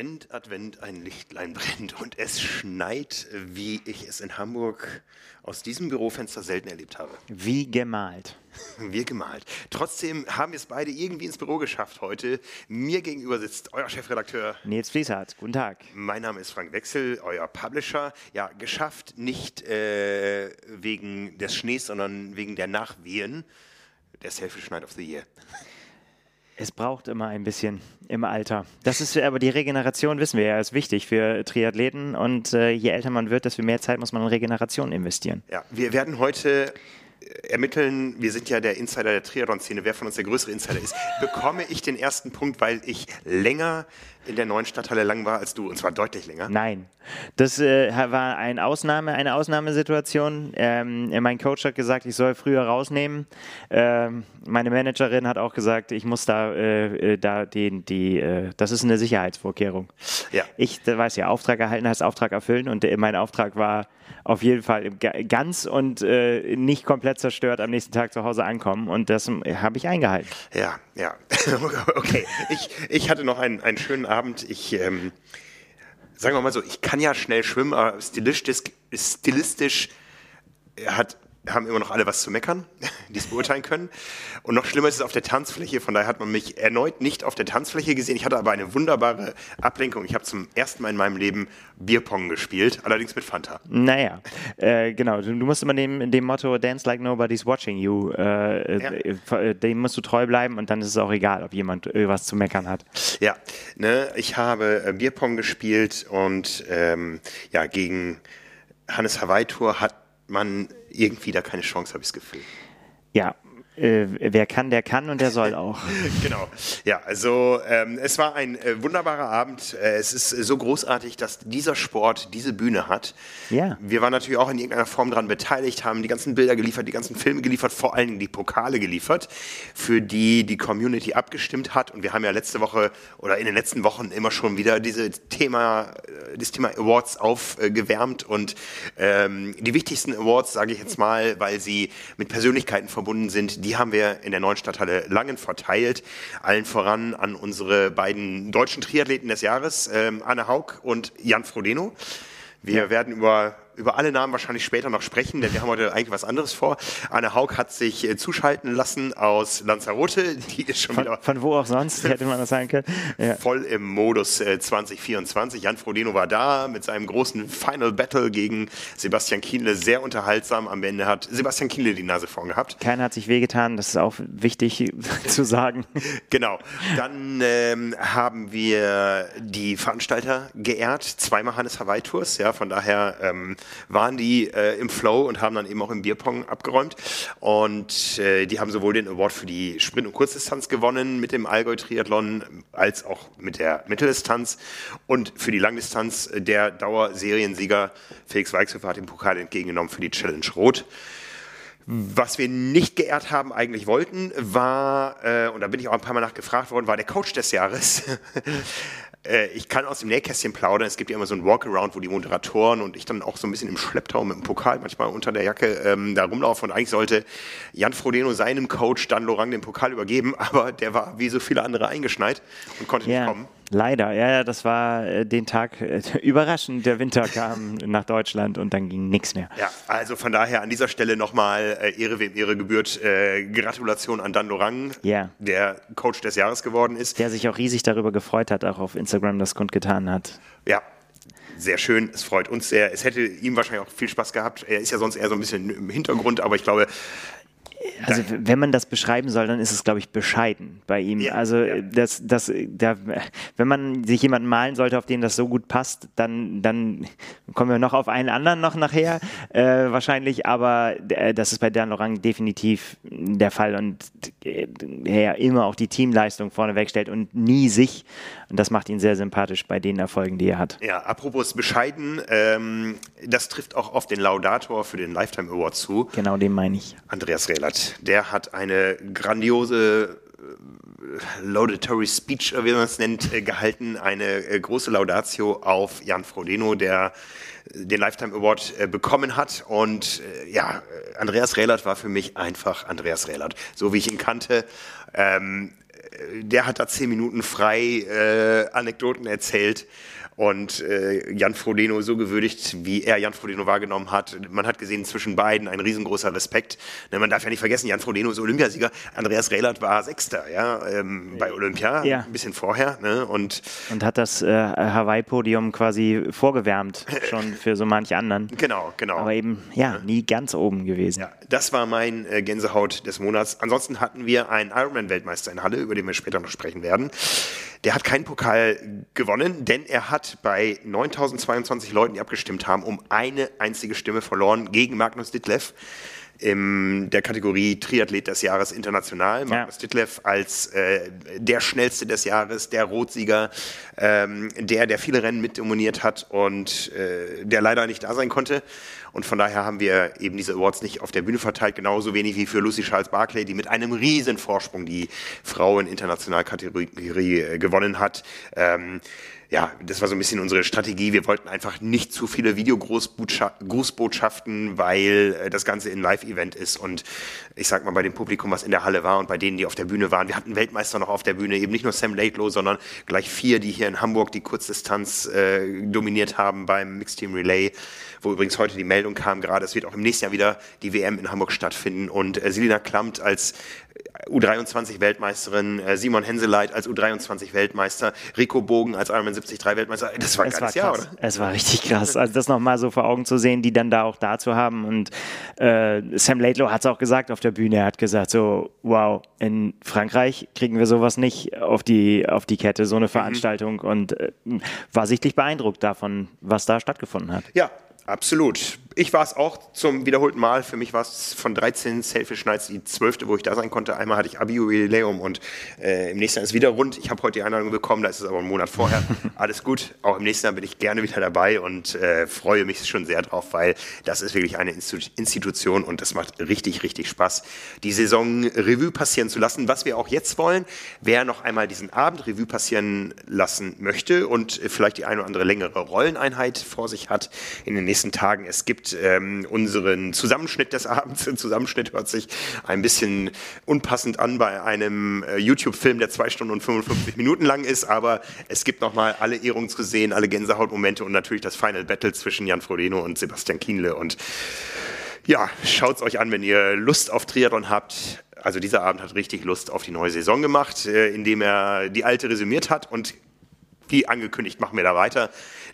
Advent, Advent, ein Lichtlein brennt und es schneit, wie ich es in Hamburg aus diesem Bürofenster selten erlebt habe. Wie gemalt. Wir gemalt. Trotzdem haben wir es beide irgendwie ins Büro geschafft heute. Mir gegenüber sitzt euer Chefredakteur Nils Fließhardt. Guten Tag. Mein Name ist Frank Wechsel, euer Publisher. Ja, geschafft nicht äh, wegen des Schnees, sondern wegen der Nachwehen der Selfish Night of the Year. Es braucht immer ein bisschen im Alter. Das ist aber die Regeneration, wissen wir ja, ist wichtig für Triathleten. Und äh, je älter man wird, desto mehr Zeit muss man in Regeneration investieren. Ja, wir werden heute ermitteln, wir sind ja der Insider der Triathlon-Szene, wer von uns der größere Insider ist, bekomme ich den ersten Punkt, weil ich länger in der neuen Stadthalle lang war als du, und zwar deutlich länger. Nein, das äh, war ein Ausnahme, eine Ausnahmesituation. Ähm, mein Coach hat gesagt, ich soll früher rausnehmen. Ähm, meine Managerin hat auch gesagt, ich muss da, äh, äh da den, die, äh, das ist eine Sicherheitsvorkehrung. Ja. Ich weiß ja, Auftrag erhalten heißt Auftrag erfüllen und äh, mein Auftrag war auf jeden Fall ganz und äh, nicht komplett zerstört am nächsten Tag zu Hause ankommen und das habe ich eingehalten. Ja, ja. okay, ich, ich hatte noch einen, einen schönen Abend. Ich, ähm, sagen wir mal so, ich kann ja schnell schwimmen, aber stilistisch, stilistisch hat haben immer noch alle was zu meckern, die es beurteilen können. Und noch schlimmer ist es auf der Tanzfläche. Von daher hat man mich erneut nicht auf der Tanzfläche gesehen. Ich hatte aber eine wunderbare Ablenkung. Ich habe zum ersten Mal in meinem Leben Bierpong gespielt, allerdings mit Fanta. Naja, äh, genau. Du, musst immer dem, dem Motto Dance like nobody's watching you, äh, ja. äh, dem musst du treu bleiben und dann ist es auch egal, ob jemand was zu meckern hat. Ja, ne, ich habe äh, Bierpong gespielt und ähm, ja, gegen Hannes Hawaii Tour hat man irgendwie da keine Chance, habe ich das Gefühl. Ja, äh, wer kann, der kann und der soll auch. genau. Ja, also ähm, es war ein äh, wunderbarer Abend. Äh, es ist so großartig, dass dieser Sport diese Bühne hat. Ja. Wir waren natürlich auch in irgendeiner Form daran beteiligt, haben die ganzen Bilder geliefert, die ganzen Filme geliefert, vor allen Dingen die Pokale geliefert, für die die Community abgestimmt hat. Und wir haben ja letzte Woche oder in den letzten Wochen immer schon wieder dieses Thema, äh, das Thema Awards aufgewärmt und ähm, die wichtigsten Awards, sage ich jetzt mal, weil sie mit Persönlichkeiten verbunden sind, die die haben wir in der neuen Stadthalle Langen verteilt. Allen voran an unsere beiden deutschen Triathleten des Jahres, ähm, Anne Haug und Jan Frodeno. Wir ja. werden über über alle Namen wahrscheinlich später noch sprechen, denn wir haben heute eigentlich was anderes vor. Anne Haug hat sich äh, zuschalten lassen aus Lanzarote. Die ist schon von, wieder. Von wo auch sonst, hätte man das sagen können. Ja. Voll im Modus äh, 2024. Jan Frodeno war da mit seinem großen Final Battle gegen Sebastian Kienle. Sehr unterhaltsam. Am Ende hat Sebastian Kienle die Nase vorn gehabt. Keiner hat sich wehgetan, das ist auch wichtig zu sagen. Genau. Dann ähm, haben wir die Veranstalter geehrt. Zweimal Hannes Hawaii Tours. Ja, von daher ähm, waren die äh, im Flow und haben dann eben auch im Bierpong abgeräumt. Und äh, die haben sowohl den Award für die Sprint- und Kurzdistanz gewonnen mit dem Allgäu-Triathlon als auch mit der Mitteldistanz. Und für die Langdistanz äh, der Dauerseriensieger Felix Weichshöfer hat den Pokal entgegengenommen für die Challenge Rot. Was wir nicht geehrt haben, eigentlich wollten, war, äh, und da bin ich auch ein paar Mal nachgefragt worden, war der Coach des Jahres. Äh, ich kann aus dem Nähkästchen plaudern. Es gibt ja immer so ein Walkaround, wo die Moderatoren und ich dann auch so ein bisschen im Schlepptau mit dem Pokal manchmal unter der Jacke ähm, da rumlaufen. Und eigentlich sollte Jan Frodeno seinem Coach Dan Lorang den Pokal übergeben, aber der war wie so viele andere eingeschneit und konnte ja. nicht kommen. Leider, ja, das war äh, den Tag äh, überraschend. Der Winter kam nach Deutschland und dann ging nichts mehr. Ja, also von daher an dieser Stelle nochmal äh, Ehre wem Ehre gebührt. Äh, Gratulation an Dan Lorang, ja. der Coach des Jahres geworden ist. Der sich auch riesig darüber gefreut hat, auch auf Instagram das kundgetan hat. Ja, sehr schön. Es freut uns sehr. Es hätte ihm wahrscheinlich auch viel Spaß gehabt. Er ist ja sonst eher so ein bisschen im Hintergrund, aber ich glaube, also wenn man das beschreiben soll, dann ist es, glaube ich, bescheiden bei ihm. Ja, also ja. das, das, da, wenn man sich jemanden malen sollte, auf den das so gut passt, dann, dann kommen wir noch auf einen anderen noch nachher äh, wahrscheinlich. Aber äh, das ist bei Dan Lorang definitiv der Fall und äh, er immer auch die Teamleistung vorne wegstellt und nie sich. Und das macht ihn sehr sympathisch bei den Erfolgen, die er hat. Ja, apropos bescheiden, ähm, das trifft auch auf den Laudator für den Lifetime Award zu. Genau, den meine ich. Andreas Rehlert. Der hat eine grandiose äh, laudatory Speech, wie man es nennt, äh, gehalten. Eine äh, große Laudatio auf Jan Frodeno, der den Lifetime Award bekommen hat. Und ja, Andreas Rehlert war für mich einfach Andreas Rehlert, so wie ich ihn kannte. Ähm, der hat da zehn Minuten frei äh, Anekdoten erzählt und äh, Jan Frodeno so gewürdigt, wie er Jan Frodeno wahrgenommen hat. Man hat gesehen, zwischen beiden ein riesengroßer Respekt. Ne, man darf ja nicht vergessen, Jan Frodeno ist Olympiasieger, Andreas Rehlert war Sechster ja, ähm, bei Olympia, ja. ein bisschen vorher. Ne, und, und hat das äh, Hawaii-Podium quasi vorgewärmt, schon für so manche anderen. Genau, genau. Aber eben, ja, nie ganz oben gewesen. Ja, das war mein äh, Gänsehaut des Monats. Ansonsten hatten wir einen Ironman-Weltmeister in Halle, über den wir später noch sprechen werden. Der hat keinen Pokal gewonnen, denn er hat bei 9022 Leuten, die abgestimmt haben, um eine einzige Stimme verloren gegen Magnus Ditlev in der Kategorie Triathlet des Jahres international. Magnus ja. Ditlev als äh, der schnellste des Jahres, der Rotsieger, ähm, der, der viele Rennen mitdominiert hat und äh, der leider nicht da sein konnte. Und von daher haben wir eben diese Awards nicht auf der Bühne verteilt, genauso wenig wie für Lucy Charles Barclay, die mit einem riesen Vorsprung die Frau in internationaler Kategorie äh, gewonnen hat. Ähm, ja, das war so ein bisschen unsere Strategie. Wir wollten einfach nicht zu viele Videogrußbotschaften, weil äh, das Ganze ein Live-Event ist und ich sag mal bei dem Publikum, was in der Halle war und bei denen, die auf der Bühne waren. Wir hatten Weltmeister noch auf der Bühne, eben nicht nur Sam Laidlow, sondern gleich vier, die hier in Hamburg die Kurzdistanz äh, dominiert haben beim Mixed Team Relay wo übrigens heute die Meldung kam gerade, es wird auch im nächsten Jahr wieder die WM in Hamburg stattfinden und äh, Selina Klamt als U23-Weltmeisterin, äh, Simon Henseleit als U23-Weltmeister, Rico Bogen als Ironman 73 Weltmeister. Das war ein es geiles Jahr, oder? Es war richtig krass. Also das nochmal so vor Augen zu sehen, die dann da auch da zu haben. Und äh, Sam Laidlow hat es auch gesagt auf der Bühne. Er hat gesagt so, wow, in Frankreich kriegen wir sowas nicht auf die, auf die Kette, so eine mhm. Veranstaltung. Mhm. Und äh, war sichtlich beeindruckt davon, was da stattgefunden hat. Ja, Absolut. Ich war es auch zum wiederholten Mal. Für mich war es von 13 Selfish Nights die zwölfte, wo ich da sein konnte. Einmal hatte ich Abi-Jubiläum und äh, im nächsten Jahr ist wieder rund. Ich habe heute die Einladung bekommen, da ist es aber einen Monat vorher. Alles gut. Auch im nächsten Jahr bin ich gerne wieder dabei und äh, freue mich schon sehr drauf, weil das ist wirklich eine Institution und das macht richtig, richtig Spaß, die Saison Revue passieren zu lassen. Was wir auch jetzt wollen, wer noch einmal diesen Abend Revue passieren lassen möchte und vielleicht die eine oder andere längere Rolleneinheit vor sich hat in den nächsten Tagen. Es gibt ähm, unseren Zusammenschnitt des Abends. Ein Zusammenschnitt hört sich ein bisschen unpassend an bei einem äh, YouTube-Film, der zwei Stunden und 55 Minuten lang ist, aber es gibt nochmal alle Ehrungen zu sehen, alle Gänsehautmomente und natürlich das Final Battle zwischen Jan Frodeno und Sebastian Kienle und ja, schaut es euch an, wenn ihr Lust auf Triathlon habt. Also dieser Abend hat richtig Lust auf die neue Saison gemacht, äh, indem er die alte resümiert hat und wie angekündigt machen wir da weiter.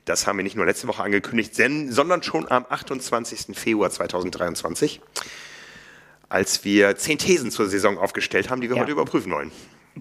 Das haben wir nicht nur letzte Woche angekündigt, sondern schon am 28. Februar 2023, als wir zehn Thesen zur Saison aufgestellt haben, die wir ja. heute überprüfen wollen.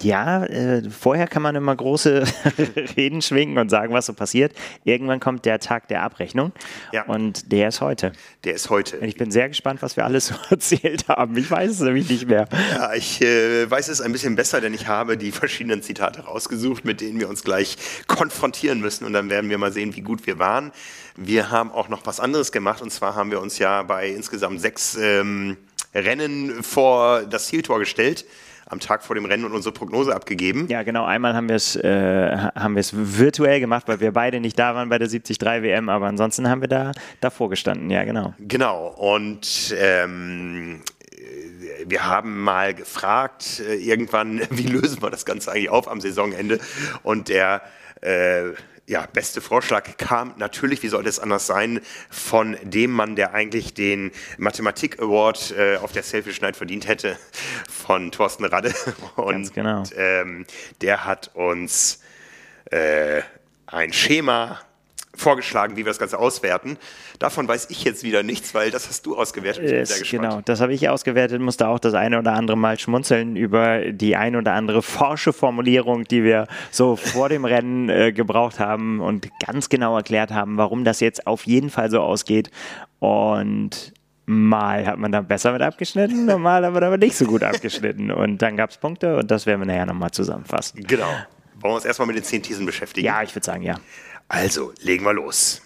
Ja, äh, vorher kann man immer große Reden schwingen und sagen, was so passiert. Irgendwann kommt der Tag der Abrechnung ja. und der ist heute. Der ist heute. Und ich bin sehr gespannt, was wir alles so erzählt haben. Ich weiß es nämlich nicht mehr. Ja, ich äh, weiß es ein bisschen besser, denn ich habe die verschiedenen Zitate rausgesucht, mit denen wir uns gleich konfrontieren müssen und dann werden wir mal sehen, wie gut wir waren. Wir haben auch noch was anderes gemacht und zwar haben wir uns ja bei insgesamt sechs ähm, Rennen vor das Zieltor gestellt am Tag vor dem Rennen und unsere Prognose abgegeben. Ja, genau. Einmal haben wir es äh, haben wir es virtuell gemacht, weil wir beide nicht da waren bei der 73 WM, aber ansonsten haben wir da davor gestanden. Ja, genau. Genau. Und ähm, wir haben mal gefragt, äh, irgendwann, wie lösen wir das Ganze eigentlich auf am Saisonende? Und der äh, ja, beste Vorschlag kam natürlich, wie sollte es anders sein, von dem Mann, der eigentlich den Mathematik Award äh, auf der Selfish Night verdient hätte, von Thorsten Radde. Und Ganz genau. ähm, der hat uns äh, ein Schema vorgeschlagen, wie wir das Ganze auswerten. Davon weiß ich jetzt wieder nichts, weil das hast du ausgewertet. Ich bin sehr gespannt. Genau, das habe ich ausgewertet, musste auch das eine oder andere Mal schmunzeln über die ein oder andere forsche Formulierung, die wir so vor dem Rennen äh, gebraucht haben und ganz genau erklärt haben, warum das jetzt auf jeden Fall so ausgeht. Und Mal hat man da besser mit abgeschnitten, normal hat man aber nicht so gut abgeschnitten. Und dann gab es Punkte und das werden wir nachher nochmal zusammenfassen. Genau. Wollen wir uns erstmal mit den zehn Thesen beschäftigen? Ja, ich würde sagen, ja. Also, legen wir los.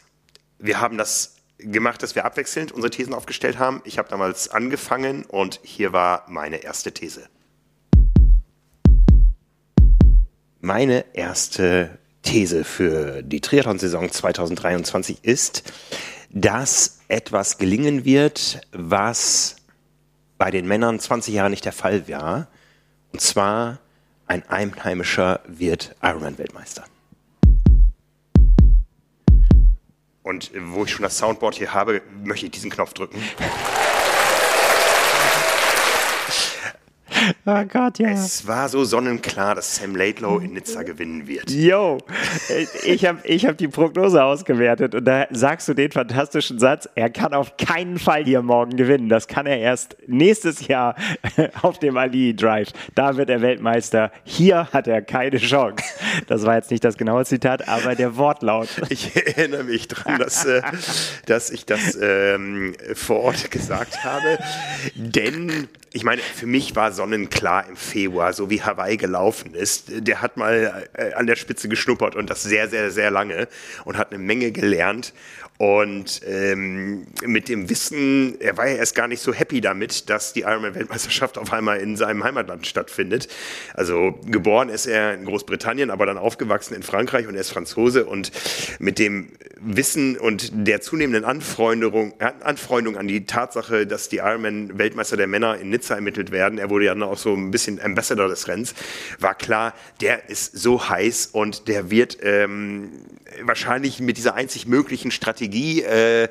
Wir haben das gemacht, dass wir abwechselnd unsere Thesen aufgestellt haben. Ich habe damals angefangen und hier war meine erste These. Meine erste These für die Triathlon-Saison 2023 ist, dass etwas gelingen wird, was bei den Männern 20 Jahre nicht der Fall war. Und zwar ein Einheimischer wird Ironman-Weltmeister. Und wo ich schon das Soundboard hier habe, möchte ich diesen Knopf drücken. Oh Gott, ja. Es war so sonnenklar, dass Sam Laidlow in Nizza gewinnen wird. Yo, ich habe ich hab die Prognose ausgewertet und da sagst du den fantastischen Satz, er kann auf keinen Fall hier morgen gewinnen. Das kann er erst nächstes Jahr auf dem Ali Drive. Da wird er Weltmeister. Hier hat er keine Chance. Das war jetzt nicht das genaue Zitat, aber der Wortlaut. Ich erinnere mich daran, dass, äh, dass ich das ähm, vor Ort gesagt habe. Denn ich meine, für mich war sonnenklar im Februar, so wie Hawaii gelaufen ist. Der hat mal äh, an der Spitze geschnuppert und das sehr, sehr, sehr lange und hat eine Menge gelernt. Und ähm, mit dem Wissen, er war ja erst gar nicht so happy damit, dass die Ironman-Weltmeisterschaft auf einmal in seinem Heimatland stattfindet. Also geboren ist er in Großbritannien, aber dann aufgewachsen in Frankreich und er ist Franzose. Und mit dem Wissen und der zunehmenden Anfreundung, Anfreundung an die Tatsache, dass die Ironman-Weltmeister der Männer in Nizza ermittelt werden, er wurde ja dann auch so ein bisschen Ambassador des Rennens, war klar, der ist so heiß und der wird ähm, wahrscheinlich mit dieser einzig möglichen Strategie, äh,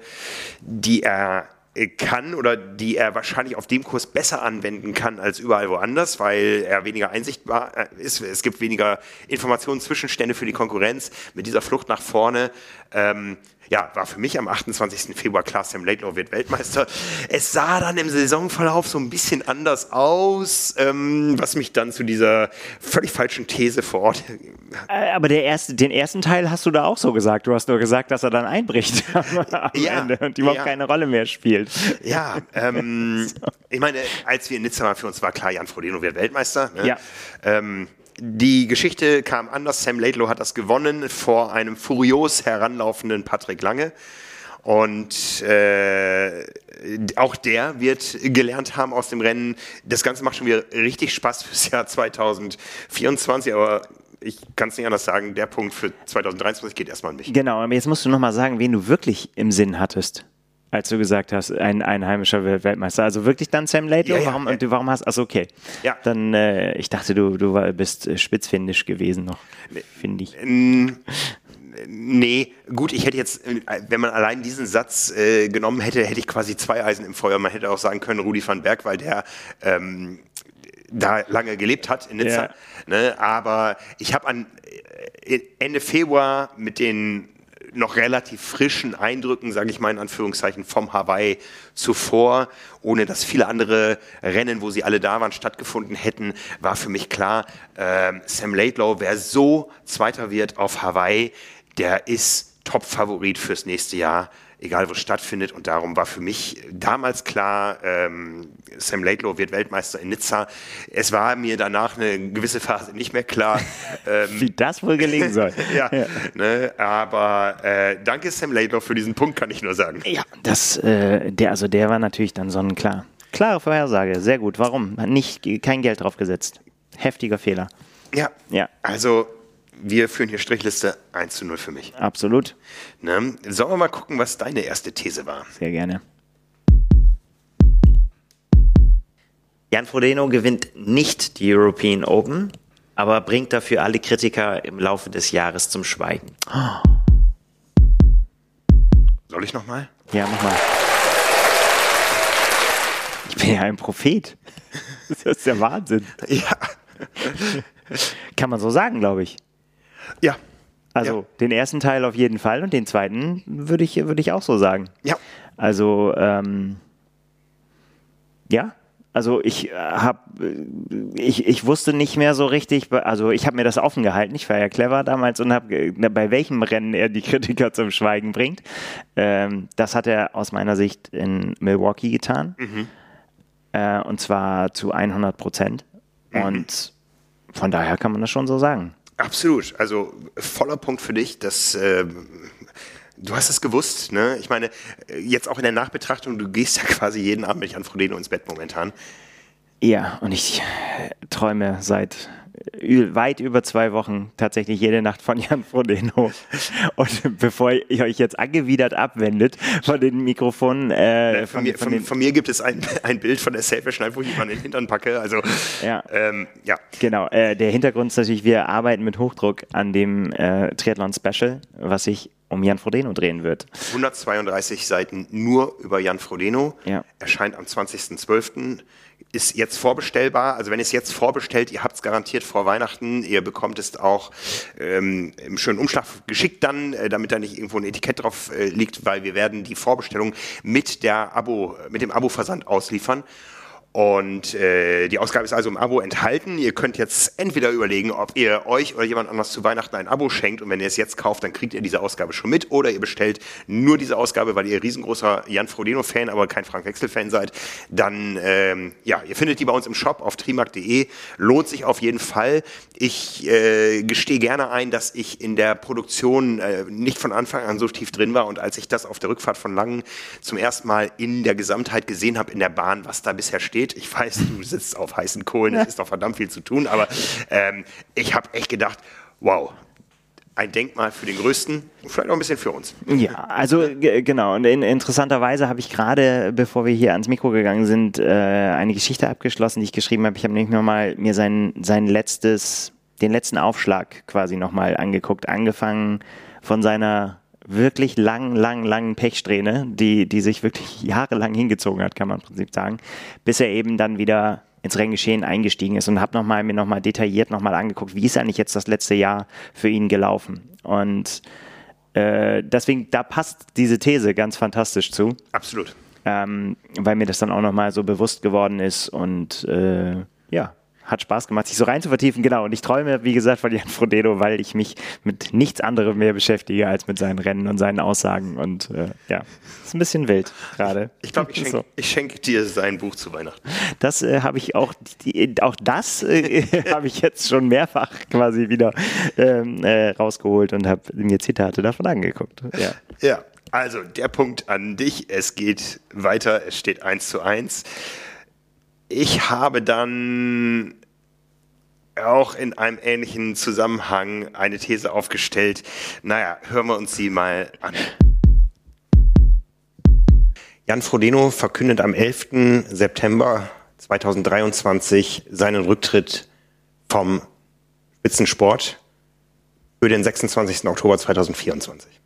die er kann oder die er wahrscheinlich auf dem Kurs besser anwenden kann als überall woanders, weil er weniger einsichtbar äh, ist. Es gibt weniger Informationen, Zwischenstände für die Konkurrenz. Mit dieser Flucht nach vorne ähm, ja, war für mich am 28. Februar klar, Sam Laidlaw wird Weltmeister. Es sah dann im Saisonverlauf so ein bisschen anders aus, ähm, was mich dann zu dieser völlig falschen These vor Ort. Äh, aber der erste, den ersten Teil hast du da auch so gesagt. Du hast nur gesagt, dass er dann einbricht am ja, Ende und überhaupt ja. keine Rolle mehr spielt. Ja, ähm, so. ich meine, als wir in Nizza waren, für uns war klar, Jan Frodeno wird Weltmeister. Ne? Ja. Ähm, die Geschichte kam anders. Sam Laidlow hat das gewonnen vor einem furios heranlaufenden Patrick Lange. Und äh, auch der wird gelernt haben aus dem Rennen. Das Ganze macht schon wieder richtig Spaß fürs Jahr 2024, aber ich kann es nicht anders sagen, der Punkt für 2023 geht erstmal an mich. Genau, aber jetzt musst du nochmal sagen, wen du wirklich im Sinn hattest als du gesagt hast, ein einheimischer Weltmeister. Also wirklich dann Sam Laidlow? Ja, warum, ja. warum hast also okay. Ja. Dann, äh, ich dachte, du, du bist spitzfindisch gewesen noch, finde ich. Nee, gut, ich hätte jetzt, wenn man allein diesen Satz äh, genommen hätte, hätte ich quasi zwei Eisen im Feuer. Man hätte auch sagen können, Rudi van Berg, weil der ähm, da lange gelebt hat in Nizza. Ja. Ne? Aber ich habe an äh, Ende Februar mit den noch relativ frischen Eindrücken, sage ich mal in Anführungszeichen, vom Hawaii zuvor, ohne dass viele andere Rennen, wo sie alle da waren, stattgefunden hätten, war für mich klar, äh, Sam Laidlow, wer so Zweiter wird auf Hawaii, der ist Top-Favorit fürs nächste Jahr egal wo es stattfindet. Und darum war für mich damals klar, ähm, Sam Laidlow wird Weltmeister in Nizza. Es war mir danach eine gewisse Phase nicht mehr klar. Ähm, Wie das wohl gelingen soll. ja, ja. Ne, aber äh, danke Sam Laidlow für diesen Punkt, kann ich nur sagen. Ja, das, äh, der, also der war natürlich dann sonnenklar. Klare Vorhersage, sehr gut. Warum? Nicht, kein Geld drauf gesetzt. Heftiger Fehler. Ja, ja. also wir führen hier Strichliste 1 zu 0 für mich. Absolut. Ne? Sollen wir mal gucken, was deine erste These war? Sehr gerne. Jan Frodeno gewinnt nicht die European Open, aber bringt dafür alle Kritiker im Laufe des Jahres zum Schweigen. Soll ich nochmal? Ja, mach mal. Ich bin ja ein Prophet. Das ist der Wahnsinn. Ja. Kann man so sagen, glaube ich. Ja. Also ja. den ersten Teil auf jeden Fall und den zweiten würde ich, würde ich auch so sagen. Ja. Also, ähm, ja, also ich äh, habe, ich, ich wusste nicht mehr so richtig, also ich habe mir das offen gehalten, ich war ja clever damals und habe, bei welchem Rennen er die Kritiker zum Schweigen bringt. Ähm, das hat er aus meiner Sicht in Milwaukee getan. Mhm. Äh, und zwar zu 100 Prozent. Mhm. Und von daher kann man das schon so sagen. Absolut. Also voller Punkt für dich. Das, äh, du hast es gewusst. Ne? Ich meine, jetzt auch in der Nachbetrachtung, du gehst ja quasi jeden Abend mit Jan Frodeno ins Bett momentan. Ja, und ich träume seit weit über zwei Wochen tatsächlich jede Nacht von Jan Frodeno. Und bevor ihr euch jetzt angewidert abwendet von den Mikrofonen. Äh, von, von, mir, von, von, mir, gibt es ein, ein Bild von der Selfish wo ich jemanden in den Hintern packe. Also, ja. Ähm, ja. Genau. Äh, der Hintergrund ist natürlich, wir arbeiten mit Hochdruck an dem äh, Triathlon Special, was sich um Jan Frodeno drehen wird. 132 Seiten nur über Jan Frodeno. Ja. Erscheint am 20.12 ist jetzt vorbestellbar. Also wenn ihr es jetzt vorbestellt, ihr habt es garantiert vor Weihnachten. Ihr bekommt es auch ähm, im schönen Umschlag geschickt dann, äh, damit da nicht irgendwo ein Etikett drauf äh, liegt, weil wir werden die Vorbestellung mit der Abo, mit dem Abo-Versand ausliefern. Und äh, die Ausgabe ist also im Abo enthalten. Ihr könnt jetzt entweder überlegen, ob ihr euch oder jemand anders zu Weihnachten ein Abo schenkt und wenn ihr es jetzt kauft, dann kriegt ihr diese Ausgabe schon mit oder ihr bestellt nur diese Ausgabe, weil ihr riesengroßer Jan Frodeno-Fan, aber kein Frank Wechsel-Fan seid. Dann, ähm, ja, ihr findet die bei uns im Shop auf trimark.de. Lohnt sich auf jeden Fall. Ich äh, gestehe gerne ein, dass ich in der Produktion äh, nicht von Anfang an so tief drin war und als ich das auf der Rückfahrt von Langen zum ersten Mal in der Gesamtheit gesehen habe in der Bahn, was da bisher steht, geht. Ich weiß, du sitzt auf heißen Kohlen, es ist doch verdammt viel zu tun, aber ähm, ich habe echt gedacht, wow, ein Denkmal für den Größten, vielleicht auch ein bisschen für uns. Ja, also genau. Und in, interessanterweise habe ich gerade, bevor wir hier ans Mikro gegangen sind, äh, eine Geschichte abgeschlossen, die ich geschrieben habe. Ich habe nämlich nochmal mir sein, sein letztes, den letzten Aufschlag quasi nochmal angeguckt, angefangen von seiner wirklich lang, lang, langen Pechsträhne, die, die sich wirklich jahrelang hingezogen hat, kann man im Prinzip sagen, bis er eben dann wieder ins Renngeschehen eingestiegen ist und habe noch mal, mir nochmal detailliert nochmal angeguckt, wie ist eigentlich jetzt das letzte Jahr für ihn gelaufen. Und äh, deswegen, da passt diese These ganz fantastisch zu. Absolut. Ähm, weil mir das dann auch nochmal so bewusst geworden ist und äh, ja, hat Spaß gemacht, sich so rein zu vertiefen. Genau. Und ich träume, wie gesagt, von Jan Frodeno, weil ich mich mit nichts anderem mehr beschäftige als mit seinen Rennen und seinen Aussagen. Und äh, ja, ist ein bisschen wild gerade. Ich glaube, ich, schenke so. schenk dir sein Buch zu Weihnachten. Das äh, habe ich auch, die, auch das äh, habe ich jetzt schon mehrfach quasi wieder ähm, äh, rausgeholt und habe mir Zitate davon angeguckt. Ja. ja. Also der Punkt an dich, es geht weiter, es steht eins zu eins. Ich habe dann auch in einem ähnlichen Zusammenhang eine These aufgestellt. Naja, hören wir uns sie mal an. Jan Frodeno verkündet am 11. September 2023 seinen Rücktritt vom Spitzensport für den 26. Oktober 2024.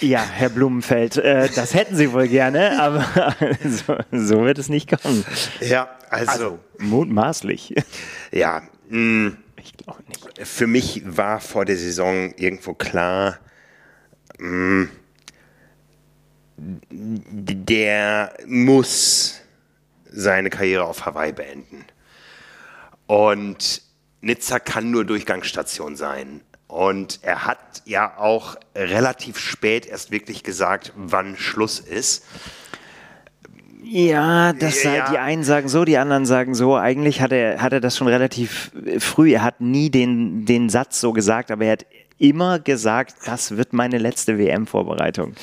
Ja, Herr Blumenfeld, äh, das hätten Sie wohl gerne, aber so, so, wird es nicht kommen. Ja, also, also mutmaßlich. Ja, mh, mm, ich glaube nicht. Für mich war vor der Saison irgendwo klar, mh, mm, der muss seine Karriere auf Hawaii beenden. Und Nizza kann nur Durchgangsstation sein. Und er hat ja auch relativ spät erst wirklich gesagt, wann Schluss ist. Ja, das ja. die einen sagen so, die anderen sagen so. Eigentlich hat er, hat er das schon relativ früh. Er hat nie den, den Satz so gesagt, aber er hat immer gesagt, das wird meine letzte WM-Vorbereitung.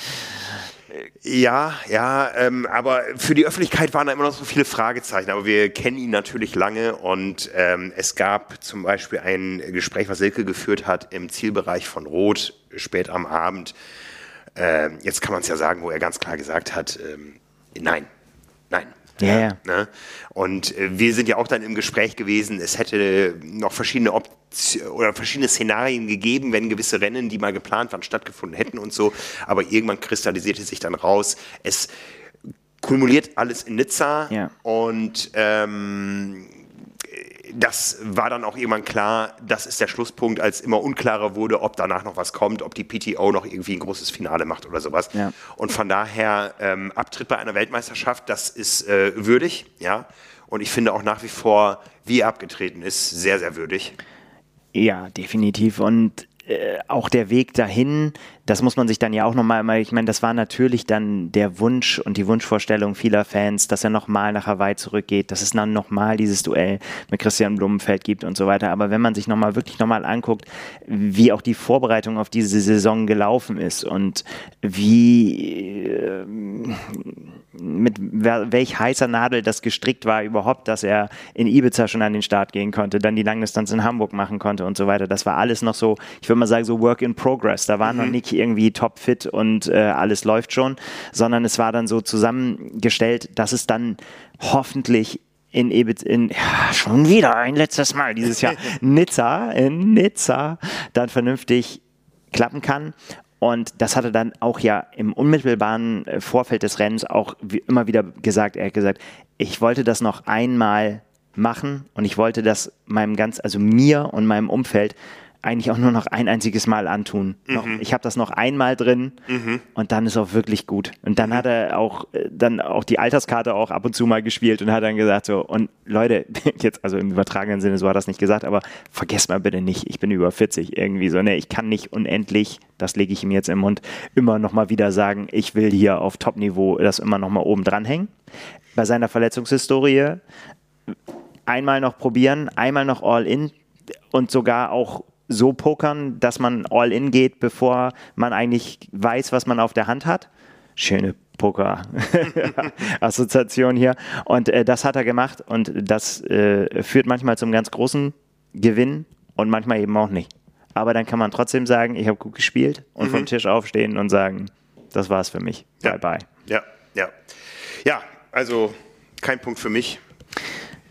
Ja, ja, ähm, aber für die Öffentlichkeit waren da immer noch so viele Fragezeichen. Aber wir kennen ihn natürlich lange und ähm, es gab zum Beispiel ein Gespräch, was Silke geführt hat im Zielbereich von Rot spät am Abend. Äh, jetzt kann man es ja sagen, wo er ganz klar gesagt hat, ähm, nein, nein, ja, ja. Ne? Und äh, wir sind ja auch dann im Gespräch gewesen, es hätte noch verschiedene Optionen oder verschiedene Szenarien gegeben, wenn gewisse Rennen, die mal geplant waren, stattgefunden hätten und so. Aber irgendwann kristallisierte sich dann raus, es kumuliert alles in Nizza ja. und ähm, das war dann auch irgendwann klar, das ist der Schlusspunkt, als immer unklarer wurde, ob danach noch was kommt, ob die PTO noch irgendwie ein großes Finale macht oder sowas. Ja. Und von daher ähm, Abtritt bei einer Weltmeisterschaft, das ist äh, würdig, ja. Und ich finde auch nach wie vor, wie er abgetreten ist, sehr, sehr würdig. Ja, definitiv. Und äh, auch der Weg dahin, das muss man sich dann ja auch nochmal, ich meine, das war natürlich dann der Wunsch und die Wunschvorstellung vieler Fans, dass er nochmal nach Hawaii zurückgeht, dass es dann nochmal dieses Duell mit Christian Blumenfeld gibt und so weiter. Aber wenn man sich nochmal wirklich nochmal anguckt, wie auch die Vorbereitung auf diese Saison gelaufen ist und wie, äh, mit welch heißer Nadel das gestrickt war überhaupt, dass er in Ibiza schon an den Start gehen konnte, dann die Langdistanz in Hamburg machen konnte und so weiter. Das war alles noch so, ich würde mal sagen, so Work in Progress. Da war mhm. noch nicht irgendwie topfit und äh, alles läuft schon, sondern es war dann so zusammengestellt, dass es dann hoffentlich in Ibiza, in, ja, schon wieder ein letztes Mal dieses Jahr, Nizza, in Nizza, dann vernünftig klappen kann. Und das hat er dann auch ja im unmittelbaren äh, Vorfeld des Rennens auch immer wieder gesagt. Er hat gesagt, ich wollte das noch einmal machen und ich wollte das meinem ganz, also mir und meinem Umfeld eigentlich auch nur noch ein einziges Mal antun. Mhm. ich habe das noch einmal drin mhm. und dann ist auch wirklich gut. Und dann mhm. hat er auch äh, dann auch die Alterskarte auch ab und zu mal gespielt und hat dann gesagt so und Leute, jetzt also im übertragenen Sinne so hat das nicht gesagt, aber vergesst mal bitte nicht, ich bin über 40 irgendwie so, ne, ich kann nicht unendlich, das lege ich ihm jetzt im Mund, immer noch mal wieder sagen, ich will hier auf Top-Niveau das immer noch mal oben dranhängen. Bei seiner Verletzungshistorie einmal noch probieren, einmal noch all in und sogar auch so pokern, dass man all in geht, bevor man eigentlich weiß, was man auf der Hand hat. Schöne Poker-Assoziation hier. Und äh, das hat er gemacht und das äh, führt manchmal zum ganz großen Gewinn und manchmal eben auch nicht. Aber dann kann man trotzdem sagen, ich habe gut gespielt und mhm. vom Tisch aufstehen und sagen, das war's für mich. Ja. Bye bye. Ja, ja. Ja, also kein Punkt für mich.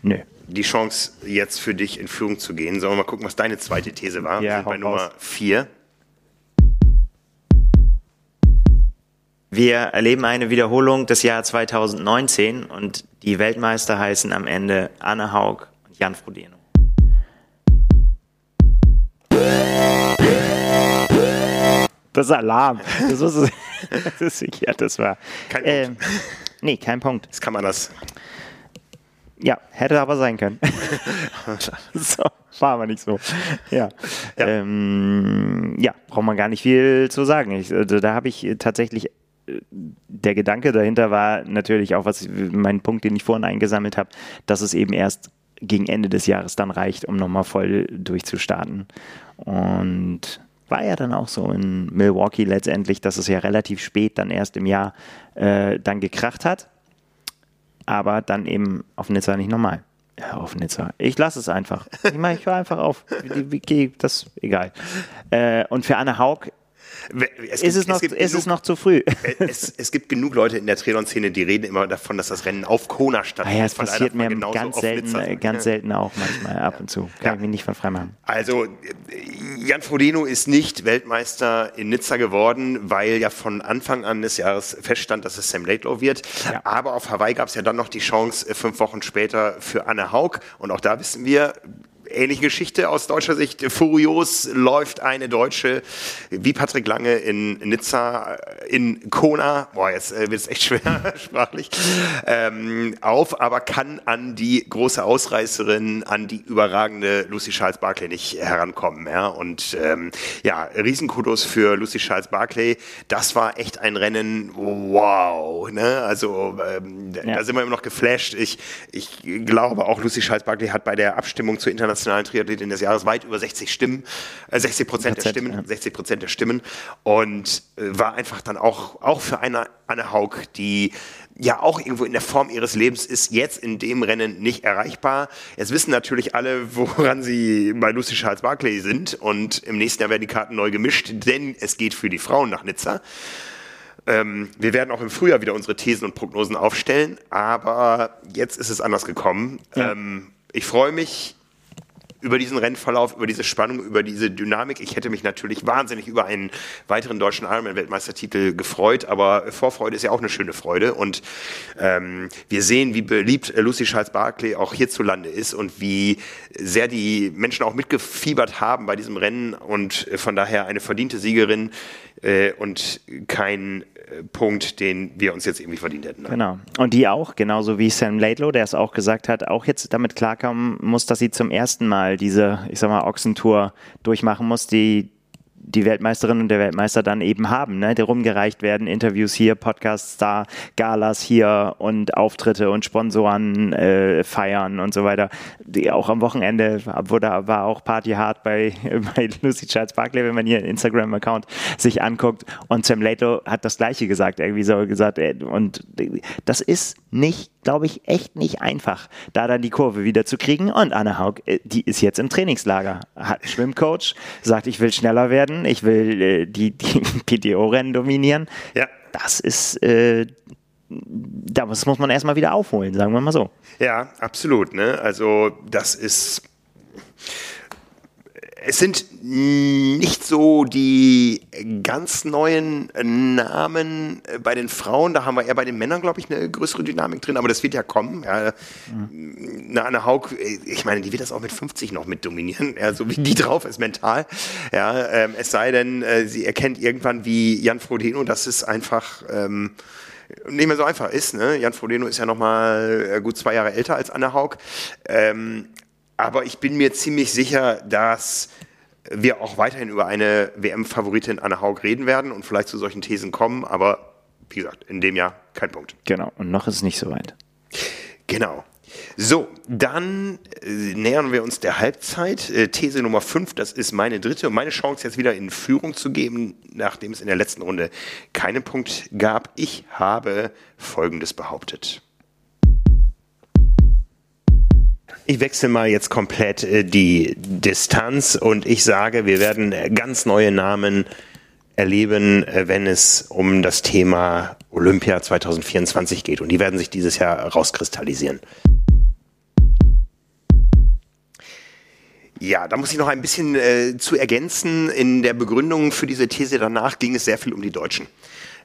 Nö die Chance, jetzt für dich in Führung zu gehen. Sollen wir mal gucken, was deine zweite These war? Ja, bei Nummer 4. Wir erleben eine Wiederholung des Jahres 2019 und die Weltmeister heißen am Ende Anne Haug und Jan Frodeno. Das ist Alarm. Das ist, das ist, ja, das war. Kein Punkt. Ähm, nee, kein Punkt. Das kann man das. Ja, hätte aber sein können. so, war aber nicht so. Ja, ja, ähm, ja braucht man gar nicht viel zu sagen. Ich, also, da habe ich tatsächlich äh, der Gedanke dahinter war natürlich auch, was mein Punkt, den ich vorhin eingesammelt habe, dass es eben erst gegen Ende des Jahres dann reicht, um nochmal voll durchzustarten. Und war ja dann auch so in Milwaukee letztendlich, dass es ja relativ spät dann erst im Jahr äh, dann gekracht hat aber dann eben auf Nizza nicht normal. Ja, auf Nizza. Ich lasse es einfach. Ich meine, ich höre einfach auf. Das egal. Äh, und für Anne Haug es gibt, ist, es noch, es ist genug, es noch zu früh? Es, es, gibt genug Leute in der Triathlon-Szene, die reden immer davon, dass das Rennen auf Kona stattfindet. Ah ja, es passiert mir ganz, selten, ganz selten auch manchmal ab und zu. Kann ja. ich mich nicht von frei machen. Also Jan Frodeno ist nicht Weltmeister in Nizza geworden, weil ja von Anfang an des Jahres feststand, dass es Sam Laidlaw wird. Ja. Aber auf Hawaii gab es ja dann noch die Chance, äh, fünf Wochen später für Anne Haug. Und auch da wissen wir, ähnliche Geschichte aus deutscher Sicht. Furios läuft eine Deutsche wie Patrick Lange in Nizza, in Kona, boah, jetzt äh, wird es echt schwer sprachlich, ähm, auf, aber kann an die große Ausreißerin, an die überragende Lucy Charles Barclay nicht herankommen. Ja? Und ähm, ja, Riesenkudos für Lucy Charles Barclay. Das war echt ein Rennen, wow. Ne? Also ähm, ja. da sind wir immer noch geflasht. Ich, ich glaube auch, Lucy Charles Barclay hat bei der Abstimmung zur internationalen internationalen Triathletin des Jahres weit über 60 Stimmen, äh, 60 Prozent der Stimmen, ja. 60 Prozent der Stimmen und äh, war einfach dann auch, auch für eine Anne Haug, die ja auch irgendwo in der Form ihres Lebens ist, jetzt in dem Rennen nicht erreichbar. Jetzt wissen natürlich alle, woran sie bei Lucy Charles Barclay sind und im nächsten Jahr werden die Karten neu gemischt, denn es geht für die Frauen nach Nizza. Ähm, wir werden auch im Frühjahr wieder unsere Thesen und Prognosen aufstellen, aber jetzt ist es anders gekommen. Ja. Ähm, ich freue mich über diesen Rennverlauf, über diese Spannung, über diese Dynamik. Ich hätte mich natürlich wahnsinnig über einen weiteren deutschen Ironman-Weltmeistertitel gefreut, aber Vorfreude ist ja auch eine schöne Freude. Und ähm, wir sehen, wie beliebt Lucy Charles Barclay auch hierzulande ist und wie sehr die Menschen auch mitgefiebert haben bei diesem Rennen und von daher eine verdiente Siegerin äh, und kein Punkt, den wir uns jetzt irgendwie verdient hätten. Ne? Genau. Und die auch, genauso wie Sam Laidlow, der es auch gesagt hat, auch jetzt damit klarkommen muss, dass sie zum ersten Mal diese, ich sag mal, Ochsentour durchmachen muss, die die Weltmeisterin und der Weltmeister dann eben haben, ne? die rumgereicht werden, Interviews hier, Podcasts da, Galas hier und Auftritte und Sponsoren äh, feiern und so weiter. Die, auch am Wochenende wurde, war auch Party hart bei, bei Lucy Charles Barkley, wenn man hier Instagram-Account sich anguckt. Und Sam Lato hat das Gleiche gesagt, irgendwie so gesagt. Und das ist nicht, glaube ich, echt nicht einfach, da dann die Kurve wieder zu kriegen. Und Anne Haug, äh, die ist jetzt im Trainingslager, hat Schwimmcoach, sagt, ich will schneller werden, ich will äh, die, die PTO-Rennen dominieren. Ja. Das ist, äh, das muss man erstmal wieder aufholen, sagen wir mal so. Ja, absolut. Ne? Also das ist es sind nicht so die ganz neuen Namen bei den Frauen. Da haben wir eher bei den Männern, glaube ich, eine größere Dynamik drin. Aber das wird ja kommen. Ja. Mhm. Anne Haug, ich meine, die wird das auch mit 50 noch mit dominieren, ja, so wie die drauf ist mental. Ja, ähm, es sei denn, äh, sie erkennt irgendwann wie Jan Frodeno, dass es einfach ähm, nicht mehr so einfach ist. Ne? Jan Frodeno ist ja noch mal äh, gut zwei Jahre älter als Anne Haug. Ähm, aber ich bin mir ziemlich sicher, dass wir auch weiterhin über eine WM-Favoritin Anne Haug reden werden und vielleicht zu solchen Thesen kommen. Aber wie gesagt, in dem Jahr kein Punkt. Genau, und noch ist es nicht so weit. Genau. So, dann äh, nähern wir uns der Halbzeit. Äh, These Nummer 5, das ist meine dritte und meine Chance jetzt wieder in Führung zu geben, nachdem es in der letzten Runde keinen Punkt gab. Ich habe Folgendes behauptet. Ich wechsle mal jetzt komplett äh, die Distanz und ich sage, wir werden ganz neue Namen erleben, äh, wenn es um das Thema Olympia 2024 geht. Und die werden sich dieses Jahr rauskristallisieren. Ja, da muss ich noch ein bisschen äh, zu ergänzen. In der Begründung für diese These danach ging es sehr viel um die Deutschen.